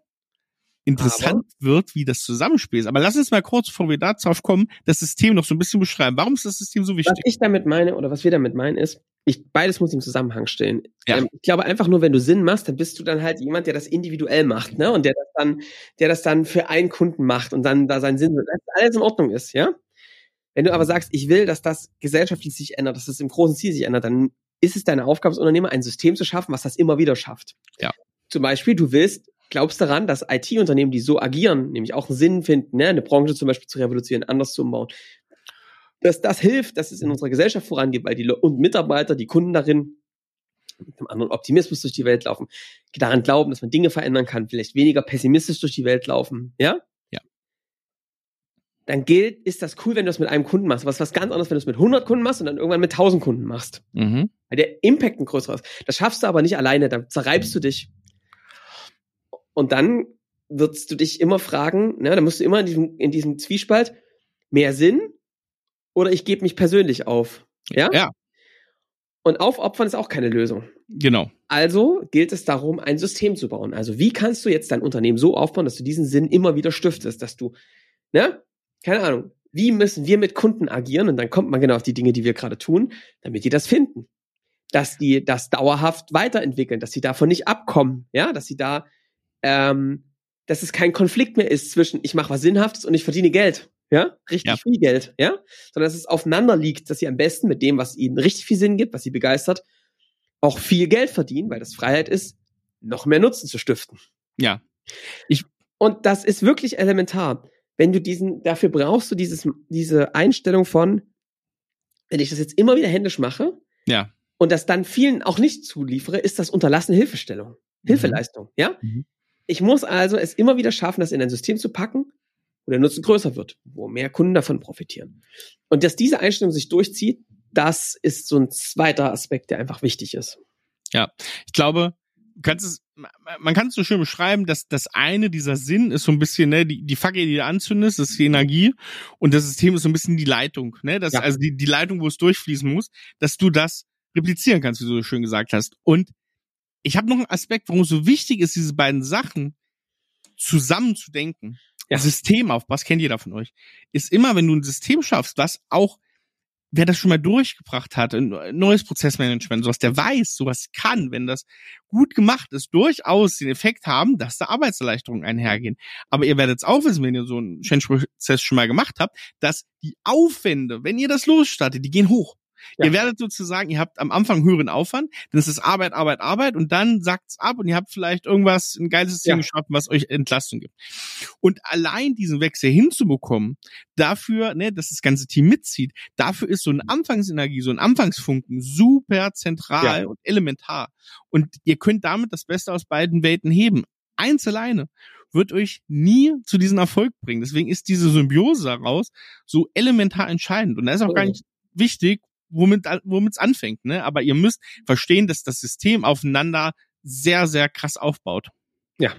Interessant Aber wird, wie das Zusammenspiel ist. Aber lass uns mal kurz, bevor wir darauf kommen, das System noch so ein bisschen beschreiben. Warum ist das System so wichtig? Was ich damit meine, oder was wir damit meinen, ist, ich, beides muss im Zusammenhang stehen. Ja. Ähm, ich glaube einfach nur, wenn du Sinn machst, dann bist du dann halt jemand, der das individuell macht, ne? Und der das dann, der das dann für einen Kunden macht und dann da seinen Sinn, dass alles in Ordnung ist, ja? Wenn du aber sagst, ich will, dass das gesellschaftlich sich ändert, dass es das im großen Ziel sich ändert, dann ist es deine Aufgabe als Unternehmer, ein System zu schaffen, was das immer wieder schafft. Ja. Zum Beispiel, du willst, glaubst daran, dass IT-Unternehmen, die so agieren, nämlich auch einen Sinn finden, ne, eine Branche zum Beispiel zu revolutionieren, anders zu umbauen, dass das hilft, dass es in unserer Gesellschaft vorangeht, weil die und Mitarbeiter, die Kunden darin mit einem anderen Optimismus durch die Welt laufen, daran glauben, dass man Dinge verändern kann, vielleicht weniger pessimistisch durch die Welt laufen, ja? Dann gilt, ist das cool, wenn du das mit einem Kunden machst. Aber es ist was ganz anderes, wenn du es mit 100 Kunden machst und dann irgendwann mit 1000 Kunden machst. Mhm. Weil der Impact ein größerer ist. Das schaffst du aber nicht alleine, da zerreibst du dich. Und dann wirst du dich immer fragen, ne, da musst du immer in diesem, in diesem Zwiespalt mehr Sinn oder ich gebe mich persönlich auf. Ja? Ja. Und aufopfern ist auch keine Lösung. Genau. Also gilt es darum, ein System zu bauen. Also wie kannst du jetzt dein Unternehmen so aufbauen, dass du diesen Sinn immer wieder stiftest, dass du, ne, keine Ahnung, wie müssen wir mit Kunden agieren? Und dann kommt man genau auf die Dinge, die wir gerade tun, damit die das finden. Dass die das dauerhaft weiterentwickeln, dass sie davon nicht abkommen, ja, dass sie da, ähm, dass es kein Konflikt mehr ist zwischen ich mache was Sinnhaftes und ich verdiene Geld, ja, richtig ja. viel Geld, ja, sondern dass es aufeinander liegt, dass sie am besten mit dem, was ihnen richtig viel Sinn gibt, was sie begeistert, auch viel Geld verdienen, weil das Freiheit ist, noch mehr Nutzen zu stiften. Ja. Ich und das ist wirklich elementar wenn du diesen, dafür brauchst du dieses, diese Einstellung von, wenn ich das jetzt immer wieder händisch mache, ja. und das dann vielen auch nicht zuliefere, ist das unterlassene Hilfestellung, mhm. Hilfeleistung, ja? Mhm. Ich muss also es immer wieder schaffen, das in ein System zu packen, wo der Nutzen größer wird, wo mehr Kunden davon profitieren. Und dass diese Einstellung sich durchzieht, das ist so ein zweiter Aspekt, der einfach wichtig ist. Ja, ich glaube, kannst es, man kann es so schön beschreiben, dass das eine, dieser Sinn ist so ein bisschen, ne, die, die Fackel, die du anzündest, das ist die Energie und das System ist so ein bisschen die Leitung, ne, das, ja. also die, die Leitung, wo es durchfließen muss, dass du das replizieren kannst, wie du so schön gesagt hast. Und ich habe noch einen Aspekt, warum es so wichtig ist, diese beiden Sachen zusammen zu denken. Ja. System auf, was kennt jeder von euch? Ist immer, wenn du ein System schaffst, was auch wer das schon mal durchgebracht hat, ein neues Prozessmanagement, sowas, der weiß, sowas kann, wenn das gut gemacht ist, durchaus den Effekt haben, dass da Arbeitserleichterungen einhergehen. Aber ihr werdet es auch wissen, wenn ihr so einen Change-Prozess schon mal gemacht habt, dass die Aufwände, wenn ihr das losstartet, die gehen hoch. Ja. Ihr werdet sozusagen, ihr habt am Anfang höheren Aufwand, dann ist es Arbeit, Arbeit, Arbeit und dann sackt's ab und ihr habt vielleicht irgendwas, ein geiles System ja. geschaffen, was euch Entlastung gibt. Und allein diesen Wechsel hinzubekommen, dafür, ne, dass das ganze Team mitzieht, dafür ist so eine Anfangsenergie, so ein Anfangsfunken super zentral ja. und elementar. Und ihr könnt damit das Beste aus beiden Welten heben. Eins alleine wird euch nie zu diesem Erfolg bringen. Deswegen ist diese Symbiose daraus so elementar entscheidend. Und da ist auch gar nicht wichtig, womit womit es anfängt, ne? Aber ihr müsst verstehen, dass das System aufeinander sehr sehr krass aufbaut. Ja.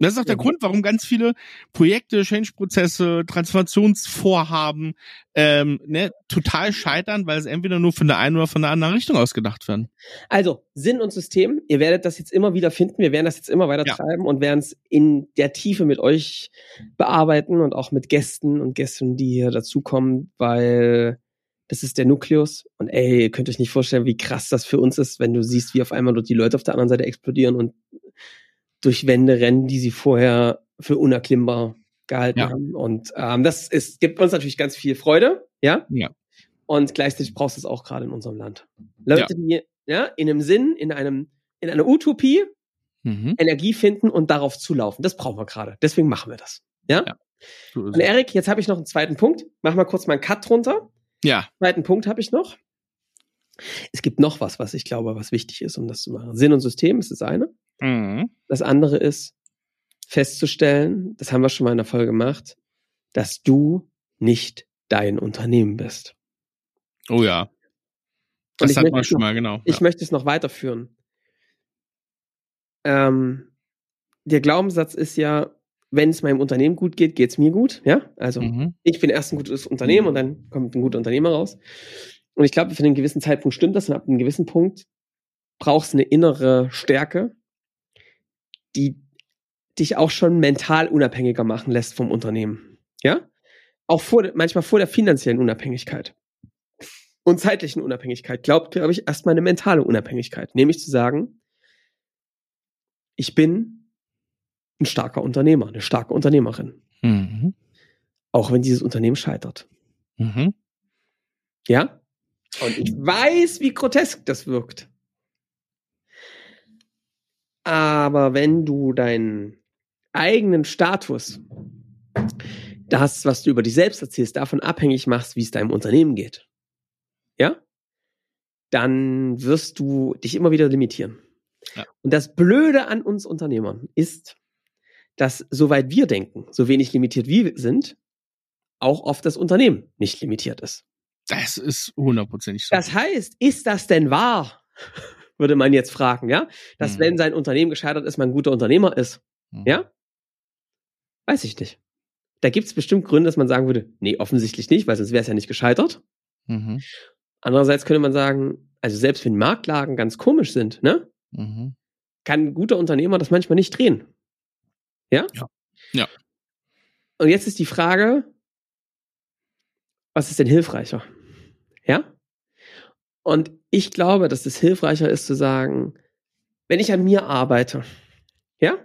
Das ist auch der ja. Grund, warum ganz viele Projekte, Change-Prozesse, Transformationsvorhaben ähm, ne, total scheitern, weil sie entweder nur von der einen oder von der anderen Richtung ausgedacht werden. Also Sinn und System, ihr werdet das jetzt immer wieder finden, wir werden das jetzt immer weiter ja. treiben und werden es in der Tiefe mit euch bearbeiten und auch mit Gästen und Gästen, die hier dazukommen, weil das ist der Nukleus. Und ey, ihr könnt euch nicht vorstellen, wie krass das für uns ist, wenn du siehst, wie auf einmal dort die Leute auf der anderen Seite explodieren und durch Wände rennen, die sie vorher für unerklimmbar gehalten ja. haben. Und ähm, das ist, gibt uns natürlich ganz viel Freude, ja. Ja. Und gleichzeitig brauchst du es auch gerade in unserem Land. Leute, ja. die ja in einem Sinn, in einem, in einer Utopie mhm. Energie finden und darauf zulaufen. Das brauchen wir gerade. Deswegen machen wir das. Ja. ja. Und Erik, jetzt habe ich noch einen zweiten Punkt. Mach mal kurz mal einen Cut drunter. Ja. Zweiten Punkt habe ich noch. Es gibt noch was, was ich glaube, was wichtig ist, um das zu machen. Sinn und System ist das eine. Mhm. Das andere ist festzustellen, das haben wir schon mal in der Folge gemacht, dass du nicht dein Unternehmen bist. Oh ja. Das ich hat möchte man es schon noch- mal, genau. Ich ja. möchte es noch weiterführen. Ähm, der Glaubenssatz ist ja, wenn es meinem Unternehmen gut geht, geht es mir gut. Ja, also Mhm. ich bin erst ein gutes Unternehmen und dann kommt ein guter Unternehmer raus. Und ich glaube, für einen gewissen Zeitpunkt stimmt das und ab einem gewissen Punkt brauchst du eine innere Stärke, die dich auch schon mental unabhängiger machen lässt vom Unternehmen. Ja? Auch vor, manchmal vor der finanziellen Unabhängigkeit und zeitlichen Unabhängigkeit glaubt, glaube ich, erstmal eine mentale Unabhängigkeit. Nämlich zu sagen, ich bin ein starker Unternehmer, eine starke Unternehmerin. Mhm. Auch wenn dieses Unternehmen scheitert. Mhm. Ja? Und ich weiß, wie grotesk das wirkt. Aber wenn du deinen eigenen Status, das, was du über dich selbst erzählst, davon abhängig machst, wie es deinem Unternehmen geht, ja, dann wirst du dich immer wieder limitieren. Ja. Und das Blöde an uns Unternehmern ist, dass soweit wir denken, so wenig limitiert wir sind, auch oft das Unternehmen nicht limitiert ist. Das ist hundertprozentig so. Das heißt, ist das denn wahr? Würde man jetzt fragen, ja? Dass Mhm. wenn sein Unternehmen gescheitert ist, man ein guter Unternehmer ist. Mhm. Ja? Weiß ich nicht. Da gibt es bestimmt Gründe, dass man sagen würde, nee, offensichtlich nicht, weil sonst wäre es ja nicht gescheitert. Mhm. Andererseits könnte man sagen, also selbst wenn Marktlagen ganz komisch sind, ne, Mhm. kann ein guter Unternehmer das manchmal nicht drehen. Ja? Ja. Ja. Und jetzt ist die Frage, was ist denn hilfreicher? Ja? Und ich glaube, dass es hilfreicher ist zu sagen, wenn ich an mir arbeite, ja?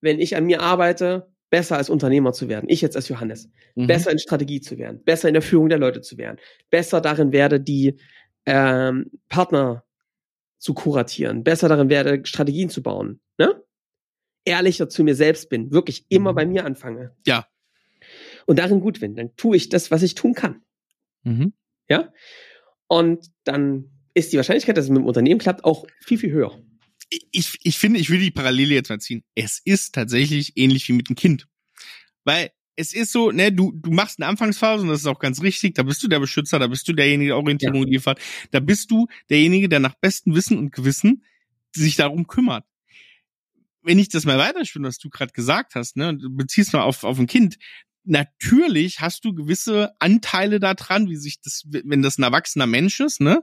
Wenn ich an mir arbeite, besser als Unternehmer zu werden, ich jetzt als Johannes, Mhm. besser in Strategie zu werden, besser in der Führung der Leute zu werden, besser darin werde, die ähm, Partner zu kuratieren, besser darin werde, Strategien zu bauen? Ehrlicher zu mir selbst bin, wirklich immer Mhm. bei mir anfange. Ja. Und darin gut bin, dann tue ich das, was ich tun kann, Mhm. ja? Und dann ist die Wahrscheinlichkeit, dass es mit dem Unternehmen klappt, auch viel, viel höher. ich, ich finde, ich will die Parallele jetzt mal ziehen. Es ist tatsächlich ähnlich wie mit einem Kind. Weil es ist so, ne, du, du machst eine Anfangsphase und das ist auch ganz richtig, da bist du der Beschützer, da bist du derjenige, der Orientierung liefert, da bist du derjenige, der nach bestem Wissen und Gewissen sich darum kümmert. Wenn ich das mal weiterspinne, was du gerade gesagt hast, ne, du beziehst mal auf, auf ein Kind, natürlich hast du gewisse Anteile daran, wie sich das, wenn das ein erwachsener Mensch ist, ne,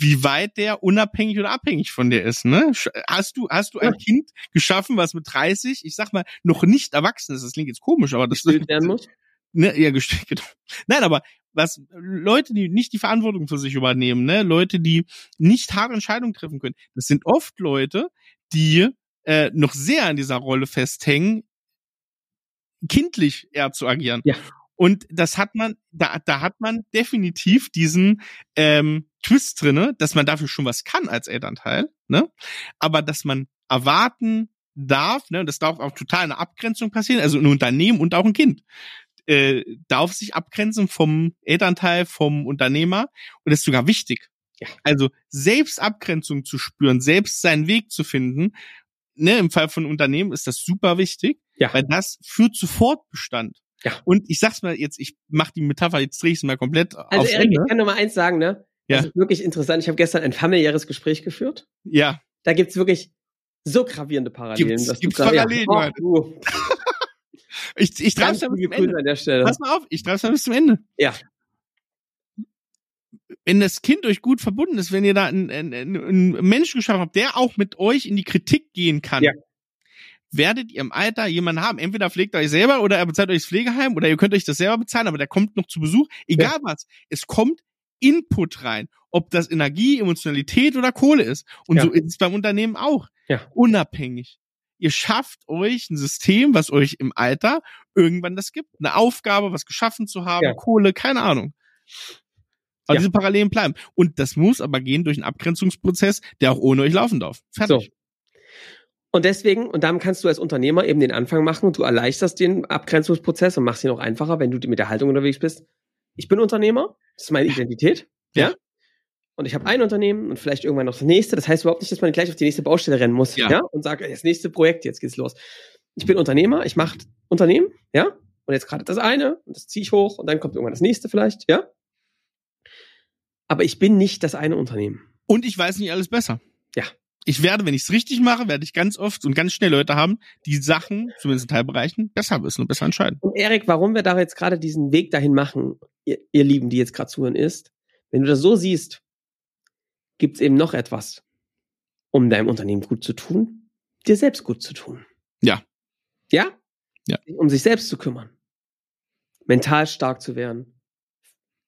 wie weit der unabhängig oder abhängig von dir ist, ne? Hast du, hast du ein Ja. Kind geschaffen, was mit 30, ich sag mal, noch nicht erwachsen ist, das klingt jetzt komisch, aber das Gestillt werden muss. ne, ja, gestellt, genau. Nein, aber was Leute, die nicht die Verantwortung für sich übernehmen, ne, Leute, die nicht harte Entscheidungen treffen können, das sind oft Leute, die äh, noch sehr an dieser Rolle festhängen, kindlich eher zu agieren. Ja. Und das hat man, da, da hat man definitiv diesen ähm, Twist drinne, dass man dafür schon was kann als Elternteil, ne? Aber dass man erwarten darf, ne, und das darf auch total eine Abgrenzung passieren, also ein Unternehmen und auch ein Kind äh, darf sich abgrenzen vom Elternteil, vom Unternehmer und das ist sogar wichtig. Ja. Also selbst Abgrenzung zu spüren, selbst seinen Weg zu finden, ne, im Fall von Unternehmen ist das super wichtig, Ja. weil das führt zu Fortbestand. Ja. Und ich sag's mal jetzt, ich mach die Metapher, jetzt drehe ich sie mal komplett Also aufs Erik, Ende. ich kann nur mal eins sagen, ne? Ja. Das ist wirklich interessant. Ich habe gestern ein familiäres Gespräch geführt. Ja, Da gibt's wirklich so gravierende Parallelen. Gibt's- gibt's Parallelen, Oh, Johannes? du. ich, ich treib's da bis zum Ende. Pass mal auf, ich treib's da bis zum Ende. Ja. Wenn das Kind euch gut verbunden ist, wenn ihr da einen, einen, einen Menschen geschaffen habt, der auch mit euch in die Kritik gehen kann, Ja. werdet ihr im Alter jemanden haben. Entweder pflegt euch selber oder er bezahlt euch das Pflegeheim oder ihr könnt euch das selber bezahlen, aber der kommt noch zu Besuch. Egal was. Es kommt Input rein. Ob das Energie, Emotionalität oder Kohle ist. Und Ja. so ist es beim Unternehmen auch. Ja. Unabhängig. Ihr schafft euch ein System, was euch im Alter irgendwann das gibt. Eine Aufgabe, was geschaffen zu haben, Ja. Kohle, keine Ahnung. Aber Ja. diese Parallelen bleiben. Und das muss aber gehen durch einen Abgrenzungsprozess, der auch ohne euch laufen darf. Fertig. So. Und deswegen, und damit kannst du als Unternehmer eben den Anfang machen und du erleichterst den Abgrenzungsprozess und machst ihn auch einfacher, wenn du mit der Haltung unterwegs bist. Ich bin Unternehmer, das ist meine Identität, ja. Ja. und ich habe ein Unternehmen und vielleicht irgendwann noch das nächste. Das heißt überhaupt nicht, dass man gleich auf die nächste Baustelle rennen muss, ja, Ja. und sagt, das nächste Projekt, jetzt geht's los. Ich bin Unternehmer, ich mache Unternehmen, ja, und jetzt gerade das eine und das ziehe ich hoch und dann kommt irgendwann das nächste vielleicht, ja. Aber ich bin nicht das eine Unternehmen. Und ich weiß nicht alles besser. Ja. Ich werde, wenn ich es richtig mache, werde ich ganz oft und ganz schnell Leute haben, die Sachen, zumindest in Teilbereichen, besser wissen und besser entscheiden. Und Erik, warum wir da jetzt gerade diesen Weg dahin machen, ihr, ihr Lieben, die jetzt gerade zuhören, ist, wenn du das so siehst, gibt's eben noch etwas, um deinem Unternehmen gut zu tun, dir selbst gut zu tun. Ja. Ja? Ja. Um sich selbst zu kümmern. Mental stark zu werden.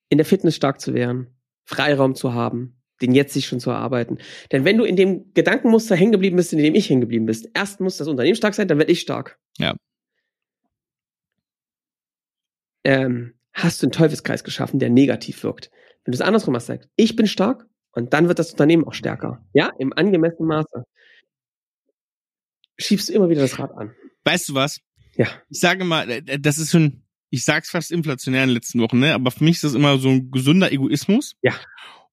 In der Fitness stark zu werden. Freiraum zu haben. Den jetzt sich schon zu erarbeiten. Denn wenn du in dem Gedankenmuster hängen geblieben bist, in dem ich hängen geblieben bist, erst muss das Unternehmen stark sein, dann werde ich stark. Ja. ähm, hast du einen Teufelskreis geschaffen, der negativ wirkt. Wenn du es andersrum machst, sagst, ich bin stark und dann wird das Unternehmen auch stärker. Ja, im angemessenen Maße. Schiebst du immer wieder das Rad an. Weißt du was? Ja. Ich sage mal, äh, das ist schon, ich sag's fast inflationär in den letzten Wochen, ne? Aber für mich ist das immer so ein gesunder Egoismus. Ja.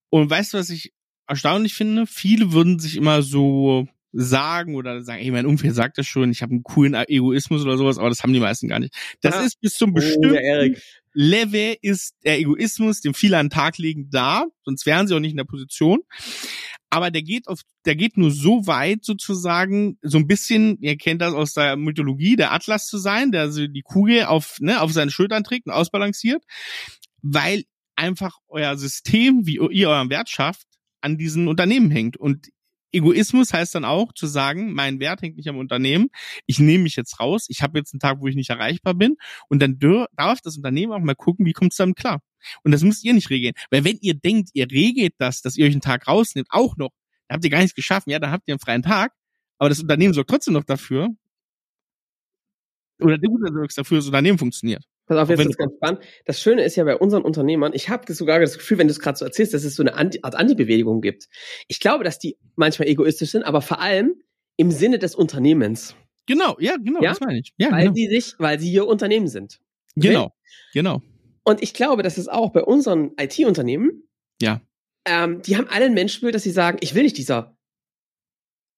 Und weißt du, was ich erstaunlich finde? Viele würden sich immer so sagen oder sagen, ey, mein Umfeld sagt das schon, ich habe einen coolen Egoismus oder sowas, aber das haben die meisten gar nicht. Das Ja. ist bis zum Oh, bestimmten Erik. Level ist der Egoismus, den viele an den Tag legen, da, sonst wären sie auch nicht in der Position. Aber der geht auf, der geht nur so weit sozusagen, so ein bisschen, ihr kennt das aus der Mythologie, der Atlas zu sein, der so die Kugel auf, ne, auf seinen Schultern trägt und ausbalanciert, weil einfach euer System, wie ihr euren Wert schafft, an diesen Unternehmen hängt. Und Egoismus heißt dann auch zu sagen, mein Wert hängt nicht am Unternehmen, ich nehme mich jetzt raus, ich habe jetzt einen Tag, wo ich nicht erreichbar bin und dann darf das Unternehmen auch mal gucken, wie kommt es damit klar. Und das müsst ihr nicht regeln. Weil wenn ihr denkt, ihr regelt das, dass ihr euch einen Tag rausnehmt, auch noch, dann habt ihr gar nichts geschaffen, ja, dann habt ihr einen freien Tag, aber das Unternehmen sorgt trotzdem noch dafür, oder du sorgst dafür, dass das Unternehmen funktioniert. Pass auf, jetzt ist ganz spannend. Das Schöne ist ja bei unseren Unternehmern, ich habe sogar das Gefühl, wenn du es gerade so erzählst, dass es so eine Anti Art Antibewegung gibt. Ich glaube, dass die manchmal egoistisch sind, aber vor allem im Sinne des Unternehmens. Genau, ja, genau, Ja? das meine ich. Ja, weil genau. sie sich, weil sie ihr Unternehmen sind. Genau, genau. Und ich glaube, dass es auch bei unseren IT-Unternehmen, Ja. ähm, die haben alle ein Menschenbild, dass sie sagen, ich will nicht dieser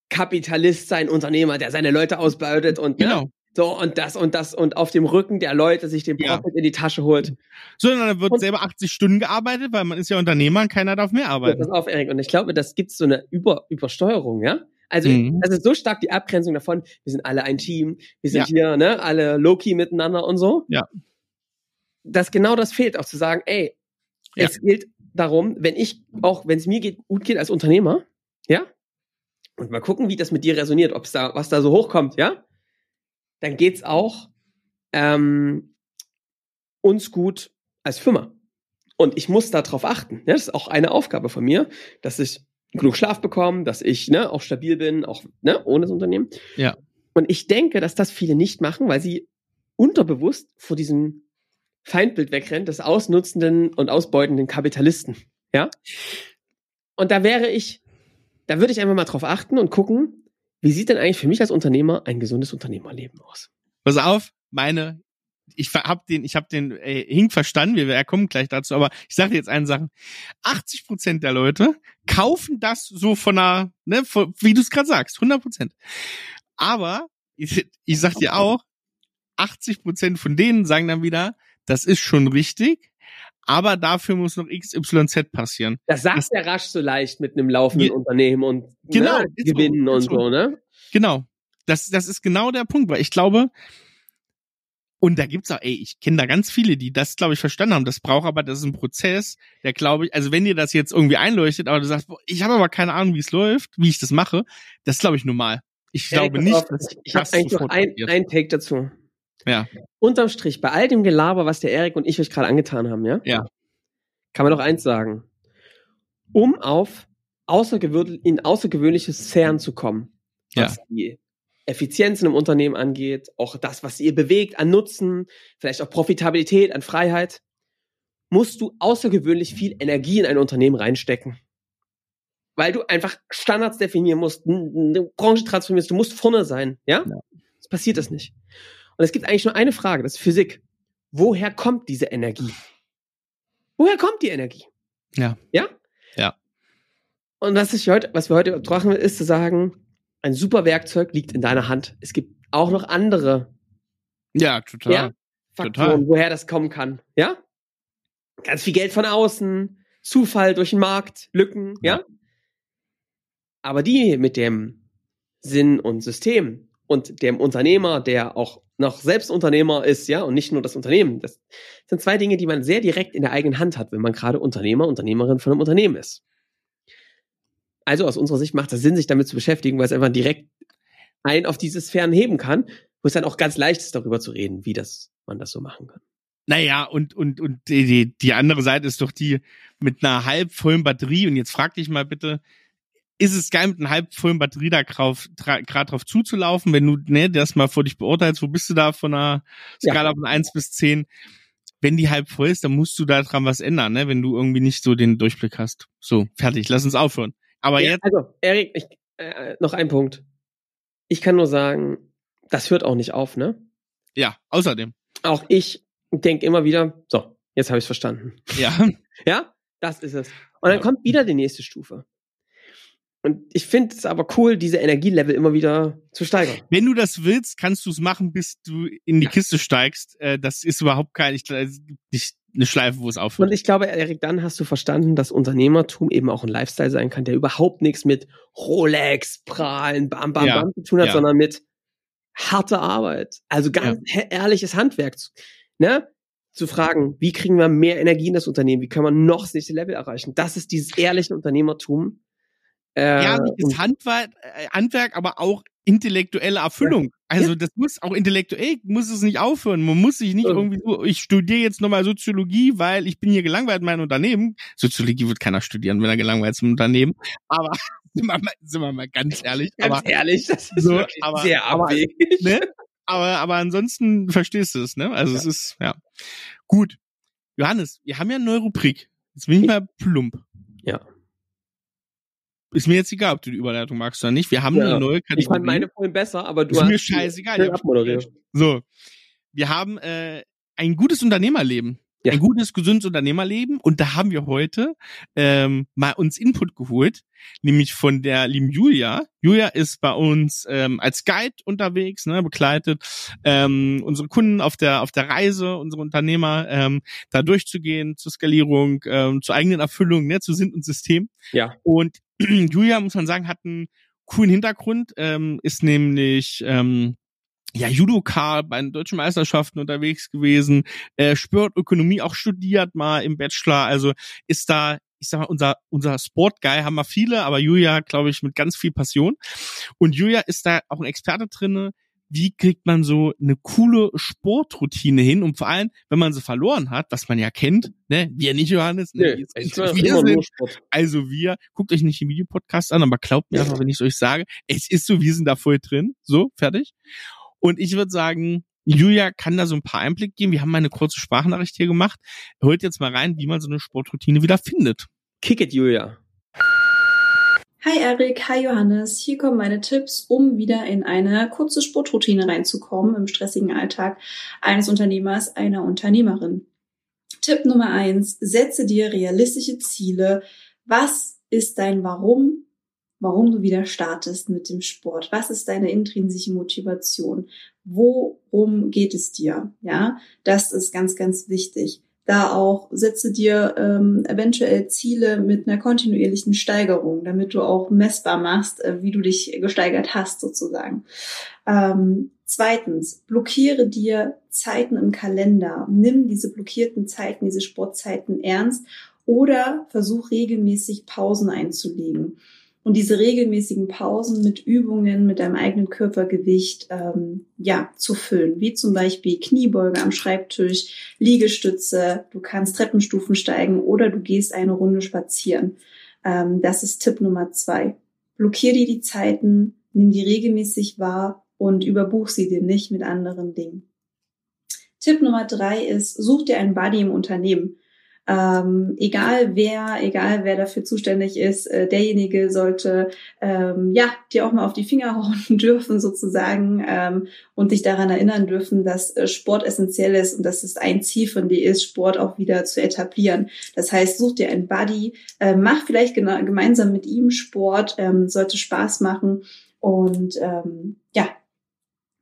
Kapitalist sein, Unternehmer, der seine Leute ausbeutet und ne, Genau. So und das und das und auf dem Rücken der Leute sich den Ja. Profit in die Tasche holt. Sondern da wird Und- selber 80 Stunden gearbeitet, weil man ist ja Unternehmer und keiner darf mehr So, arbeiten. pass auf, Erik. Und ich glaube, das gibt so eine Über Übersteuerung, ja? Also, Mhm. das ist so stark die Abgrenzung davon, wir sind alle ein Team, wir sind Ja. hier, ne, alle low-key miteinander und so. Ja. Dass genau das fehlt, auch zu sagen, ey, Ja. es gilt darum, wenn ich, auch wenn es mir geht, gut geht als Unternehmer, ja? Und mal gucken, wie das mit dir resoniert, ob's da, was da so hochkommt, ja? Dann geht's auch ähm, uns gut als Firma. Und ich muss darauf achten. Ja, das ist auch eine Aufgabe von mir, dass ich genug Schlaf bekomme, dass ich ne, auch stabil bin, auch ne, ohne das Unternehmen. Ja. Und ich denke, dass das viele nicht machen, weil sie unterbewusst vor diesem Feindbild wegrennen des ausnutzenden und ausbeutenden Kapitalisten. Ja. Und da wäre ich, da würde ich einfach mal drauf achten und gucken, wie sieht denn eigentlich für mich als Unternehmer ein gesundes Unternehmerleben aus? Pass auf, meine, ich hab den, ich hab den äh, Hink verstanden, wir, wir kommen gleich dazu, aber ich sage jetzt eine Sache. 80 Prozent der Leute kaufen das so von einer, ne, von, wie du es gerade sagst, 100 Prozent. Aber ich, ich sag dir auch, 80 Prozent von denen sagen dann wieder, das ist schon richtig, aber dafür muss noch XYZ passieren. Das sagt Das- der rasch so leicht mit einem laufenden Unternehmen und Genau, ne, ist so, Gewinnen und so. ne? Genau. Das, das ist genau der Punkt, weil ich glaube, und da gibt's auch, ey, ich kenne da ganz viele, die das, glaube ich, verstanden haben. Das braucht aber, das ist ein Prozess, der glaube ich, also wenn dir das jetzt irgendwie einleuchtet, aber du sagst, boah, ich habe aber keine Ahnung, wie es läuft, wie ich das mache, das ist, glaube ich, normal. Ich Erik, glaube nicht, auf, dass ich, ich habe eigentlich noch ein, ein Take dazu. Ja. Unterm Strich, bei all dem Gelaber, was der Erik und ich euch gerade angetan haben, ja? Ja. Kann man doch eins sagen. Um auf außergewöhnlich, in außergewöhnliche Sphären zu kommen, was die Effizienzen im Unternehmen angeht, auch das, was ihr bewegt an Nutzen, vielleicht auch Profitabilität, an Freiheit, musst du außergewöhnlich viel Energie in ein Unternehmen reinstecken. Weil du einfach Standards definieren musst, eine Branche transformierst, du musst vorne sein, ja? Ja. Das passiert das nicht. Und es gibt eigentlich nur eine Frage, das ist Physik. Woher kommt diese Energie? Woher kommt die Energie? Ja. Ja? Ja. Und was, ich heute, was wir heute betrachten, ist zu sagen, ein super Werkzeug liegt in deiner Hand. Es gibt auch noch andere Ja, total. ja, Faktoren, woher das kommen kann. Ja? Ganz viel Geld von außen, Zufall durch den Markt, Lücken, ja? Aber die mit dem Sinn und System und dem Unternehmer, der auch noch selbst Unternehmer ist, ja, und nicht nur das Unternehmen. Das sind zwei Dinge, die man sehr direkt in der eigenen Hand hat, wenn man gerade Unternehmer, Unternehmerin von einem Unternehmen ist. Also aus unserer Sicht macht es Sinn, sich damit zu beschäftigen, weil es einfach direkt ein auf diese Sphären heben kann, wo es dann auch ganz leicht ist, darüber zu reden, wie das, man das so machen kann. Naja, und, und, und die, die, andere Seite ist doch die mit einer halb vollen Batterie. Und jetzt frag dich mal bitte, ist es geil, mit einer halb vollen Batterie da gerade drauf zuzulaufen, wenn du ne, das mal vor dich beurteilst, wo bist du da von einer Skala Ja. von eins bis zehn? Wenn die halb voll ist, dann musst du da dran was ändern, ne? wenn du irgendwie nicht so den Durchblick hast. So, fertig, lass uns aufhören. Aber Ja, jetzt, also, Erik, ich, äh, noch ein Punkt. Ich kann nur sagen, das hört auch nicht auf, ne? ja, außerdem. Auch ich denke immer wieder, so, jetzt habe ich es verstanden. Ja, Ja, das ist es. Und dann Ja. kommt wieder die nächste Stufe. Und ich finde es aber cool, diese Energielevel immer wieder zu steigern. wenn du das willst, kannst du es machen, bis du in die Kiste steigst. Äh, das ist überhaupt kein, ich, es gibt nicht eine Schleife, wo es aufhört. Und ich glaube, Erik, dann hast du verstanden, dass Unternehmertum eben auch ein Lifestyle sein kann, der überhaupt nichts mit Rolex, Prahlen, Bam, Bam, Ja, Bam zu tun hat, ja. sondern mit harter Arbeit. Also ganz he- ehrliches Handwerk. zu- Ne? Zu fragen, wie kriegen wir mehr Energie in das Unternehmen? Wie können wir noch das nächste Level erreichen? Das ist dieses ehrliche Unternehmertum. Äh, ja, das Handwerk, äh, Handwerk, aber auch intellektuelle Erfüllung. Also das muss auch intellektuell muss es nicht aufhören. Man muss sich nicht irgendwie so, ich studiere jetzt nochmal Soziologie, weil ich bin hier gelangweilt in meinem Unternehmen. Soziologie wird keiner studieren, wenn er gelangweilt ist im Unternehmen. Aber sind wir mal, sind wir mal ganz ehrlich. ganz aber, ehrlich, das ist so, wirklich aber- sehr aber- abwegig. ne? aber, aber ansonsten verstehst du es, ne? Also Ja. es ist, ja. Gut. Johannes, wir haben ja eine neue Rubrik. Jetzt bin ich mal plump. Ja. Ist mir jetzt egal, ob du die Überleitung magst oder nicht. Wir haben Ja. eine neue Kategorie. Ich fand meine vorhin besser, aber du Ist hast mir die scheißegal, ich hab- abmoderiert. So, wir haben äh, ein gutes Unternehmerleben. Ja. Ein gutes, gesundes Unternehmerleben. Und da haben wir heute ähm, mal uns Input geholt, nämlich von der lieben Julia. Julia ist bei uns ähm, als Guide unterwegs, ne, begleitet ähm, unsere Kunden auf der auf der Reise, unsere Unternehmer ähm, da durchzugehen zur Skalierung, ähm, zur eigenen Erfüllung, ne, zu Sinn und System. Ja. Und Julia, muss man sagen, hat einen coolen Hintergrund, ähm, ist nämlich ähm, ja, Judoka bei den deutschen Meisterschaften unterwegs gewesen, äh, Sportökonomie auch studiert mal im Bachelor, also ist da, ich sag mal, unser, unser Sportguy haben wir viele, aber Julia, glaube ich, mit ganz viel Passion. Und Julia ist da auch ein Experte drinne. Wie kriegt man so eine coole Sportroutine hin? Und vor allem, wenn man sie verloren hat, was man ja kennt, ne, wir nicht, Johannes, ne, Nee, war wir sind also wir, guckt euch nicht den Videopodcast an, aber glaubt mir einfach, wenn ich es euch sage. Es ist so, wir sind da voll drin. So, fertig. Und ich würde sagen, Julia kann da so ein paar Einblick geben. Wir haben mal eine kurze Sprachnachricht hier gemacht. Hört jetzt mal rein, wie man so eine Sportroutine wieder findet. Kick it, Julia. Hi Erik, hi Johannes. Hier kommen meine Tipps, um wieder in eine kurze Sportroutine reinzukommen im stressigen Alltag eines Unternehmers, einer Unternehmerin. Tipp Nummer eins: Setze dir realistische Ziele. Was ist dein Warum? Warum du wieder startest mit dem Sport? Was ist deine intrinsische Motivation? Worum geht es dir? Ja, das ist ganz, ganz wichtig da auch setze dir ähm, eventuell Ziele mit einer kontinuierlichen Steigerung, damit du auch messbar machst, äh, wie du dich gesteigert hast sozusagen. Ähm, zweitens, blockiere dir Zeiten im Kalender. Nimm diese blockierten Zeiten, diese Sportzeiten ernst oder versuch regelmäßig Pausen einzulegen. Und diese regelmäßigen Pausen mit Übungen mit deinem eigenen Körpergewicht ähm, ja zu füllen, wie zum Beispiel Kniebeuge am Schreibtisch, Liegestütze, du kannst Treppenstufen steigen oder du gehst eine Runde spazieren. Ähm, das ist Tipp Nummer zwei. Blockier dir die Zeiten, nimm die regelmäßig wahr und überbuch sie dir nicht mit anderen Dingen. Tipp Nummer drei ist, such dir einen Buddy im Unternehmen. Ähm, egal wer, egal wer dafür zuständig ist, äh, derjenige sollte ähm, ja dir auch mal auf die Finger hauen dürfen sozusagen ähm, und dich daran erinnern dürfen, dass äh, Sport essentiell ist und dass es ein Ziel von dir ist, Sport auch wieder zu etablieren. Das heißt, such dir einen Buddy, äh, mach vielleicht gemeinsam mit ihm Sport, ähm, sollte Spaß machen und ähm, ja,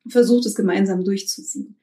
versucht es gemeinsam durchzuziehen.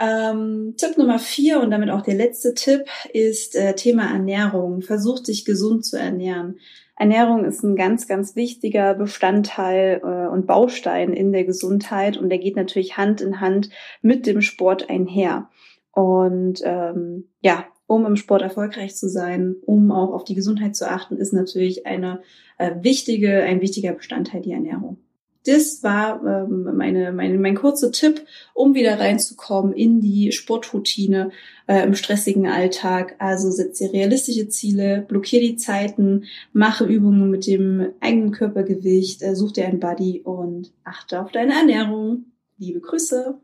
Ähm, Tipp Nummer vier und damit auch der letzte Tipp ist äh, Thema Ernährung. Versucht sich gesund zu ernähren. Ernährung ist ein ganz, ganz wichtiger Bestandteil äh, und Baustein in der Gesundheit und der geht natürlich Hand in Hand mit dem Sport einher. Und ähm, ja, um im Sport erfolgreich zu sein, um auch auf die Gesundheit zu achten, ist natürlich eine äh, wichtige, ein wichtiger Bestandteil die Ernährung das war ähm, meine, meine, mein kurzer Tipp, um wieder reinzukommen in die Sportroutine äh, im stressigen Alltag. Also setz dir realistische Ziele, blockier die Zeiten, mache Übungen mit dem eigenen Körpergewicht, äh, such dir einen Buddy und achte auf deine Ernährung. Liebe Grüße.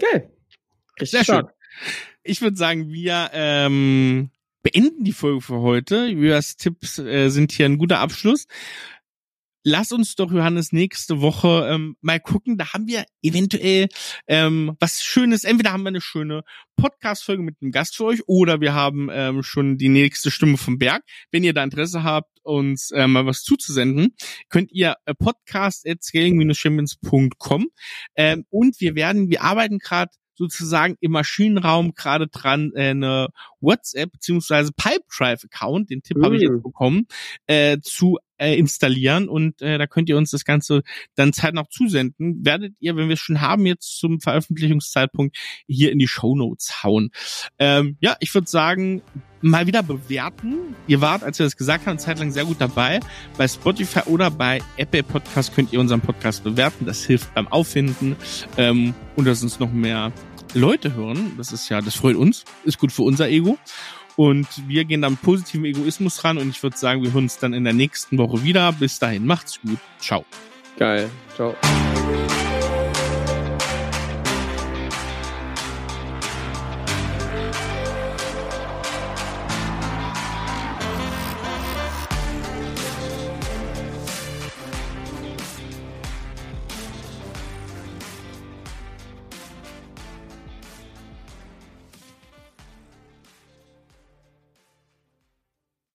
Geil. Richtig Sehr schön. Ich würde sagen, wir ähm, beenden die Folge für heute. Julias Tipps äh, sind hier ein guter Abschluss lass uns doch, Johannes, nächste Woche ähm, mal gucken. Da haben wir eventuell ähm, was Schönes. Entweder haben wir eine schöne Podcast-Folge mit einem Gast für euch oder wir haben ähm, schon die nächste Stimme vom Berg. Wenn ihr da Interesse habt, uns äh, mal was zuzusenden, könnt ihr äh, podcast at scaling-champions.com ähm, und wir werden, wir arbeiten gerade sozusagen im Maschinenraum gerade dran, äh, eine WhatsApp beziehungsweise Pipedrive Account, den Tipp mm. habe ich jetzt bekommen, äh, zu äh, installieren und äh, da könnt ihr uns das Ganze dann Zeit noch zusenden. Werdet ihr, wenn wir es schon haben, jetzt zum Veröffentlichungszeitpunkt hier in die Show hauen. Ähm, ja, ich würde sagen, mal wieder bewerten. Ihr wart, als wir das gesagt haben, eine Zeit lang sehr gut dabei. Bei Spotify oder bei Apple Podcast könnt ihr unseren Podcast bewerten. Das hilft beim Auffinden ähm, und dass uns noch mehr Leute hören. Das ist ja, das freut uns, ist gut für unser Ego. Und wir gehen dann positiven Egoismus ran und ich würde sagen, wir hören uns dann in der nächsten Woche wieder. Bis dahin, macht's gut. Ciao. Geil. Ciao.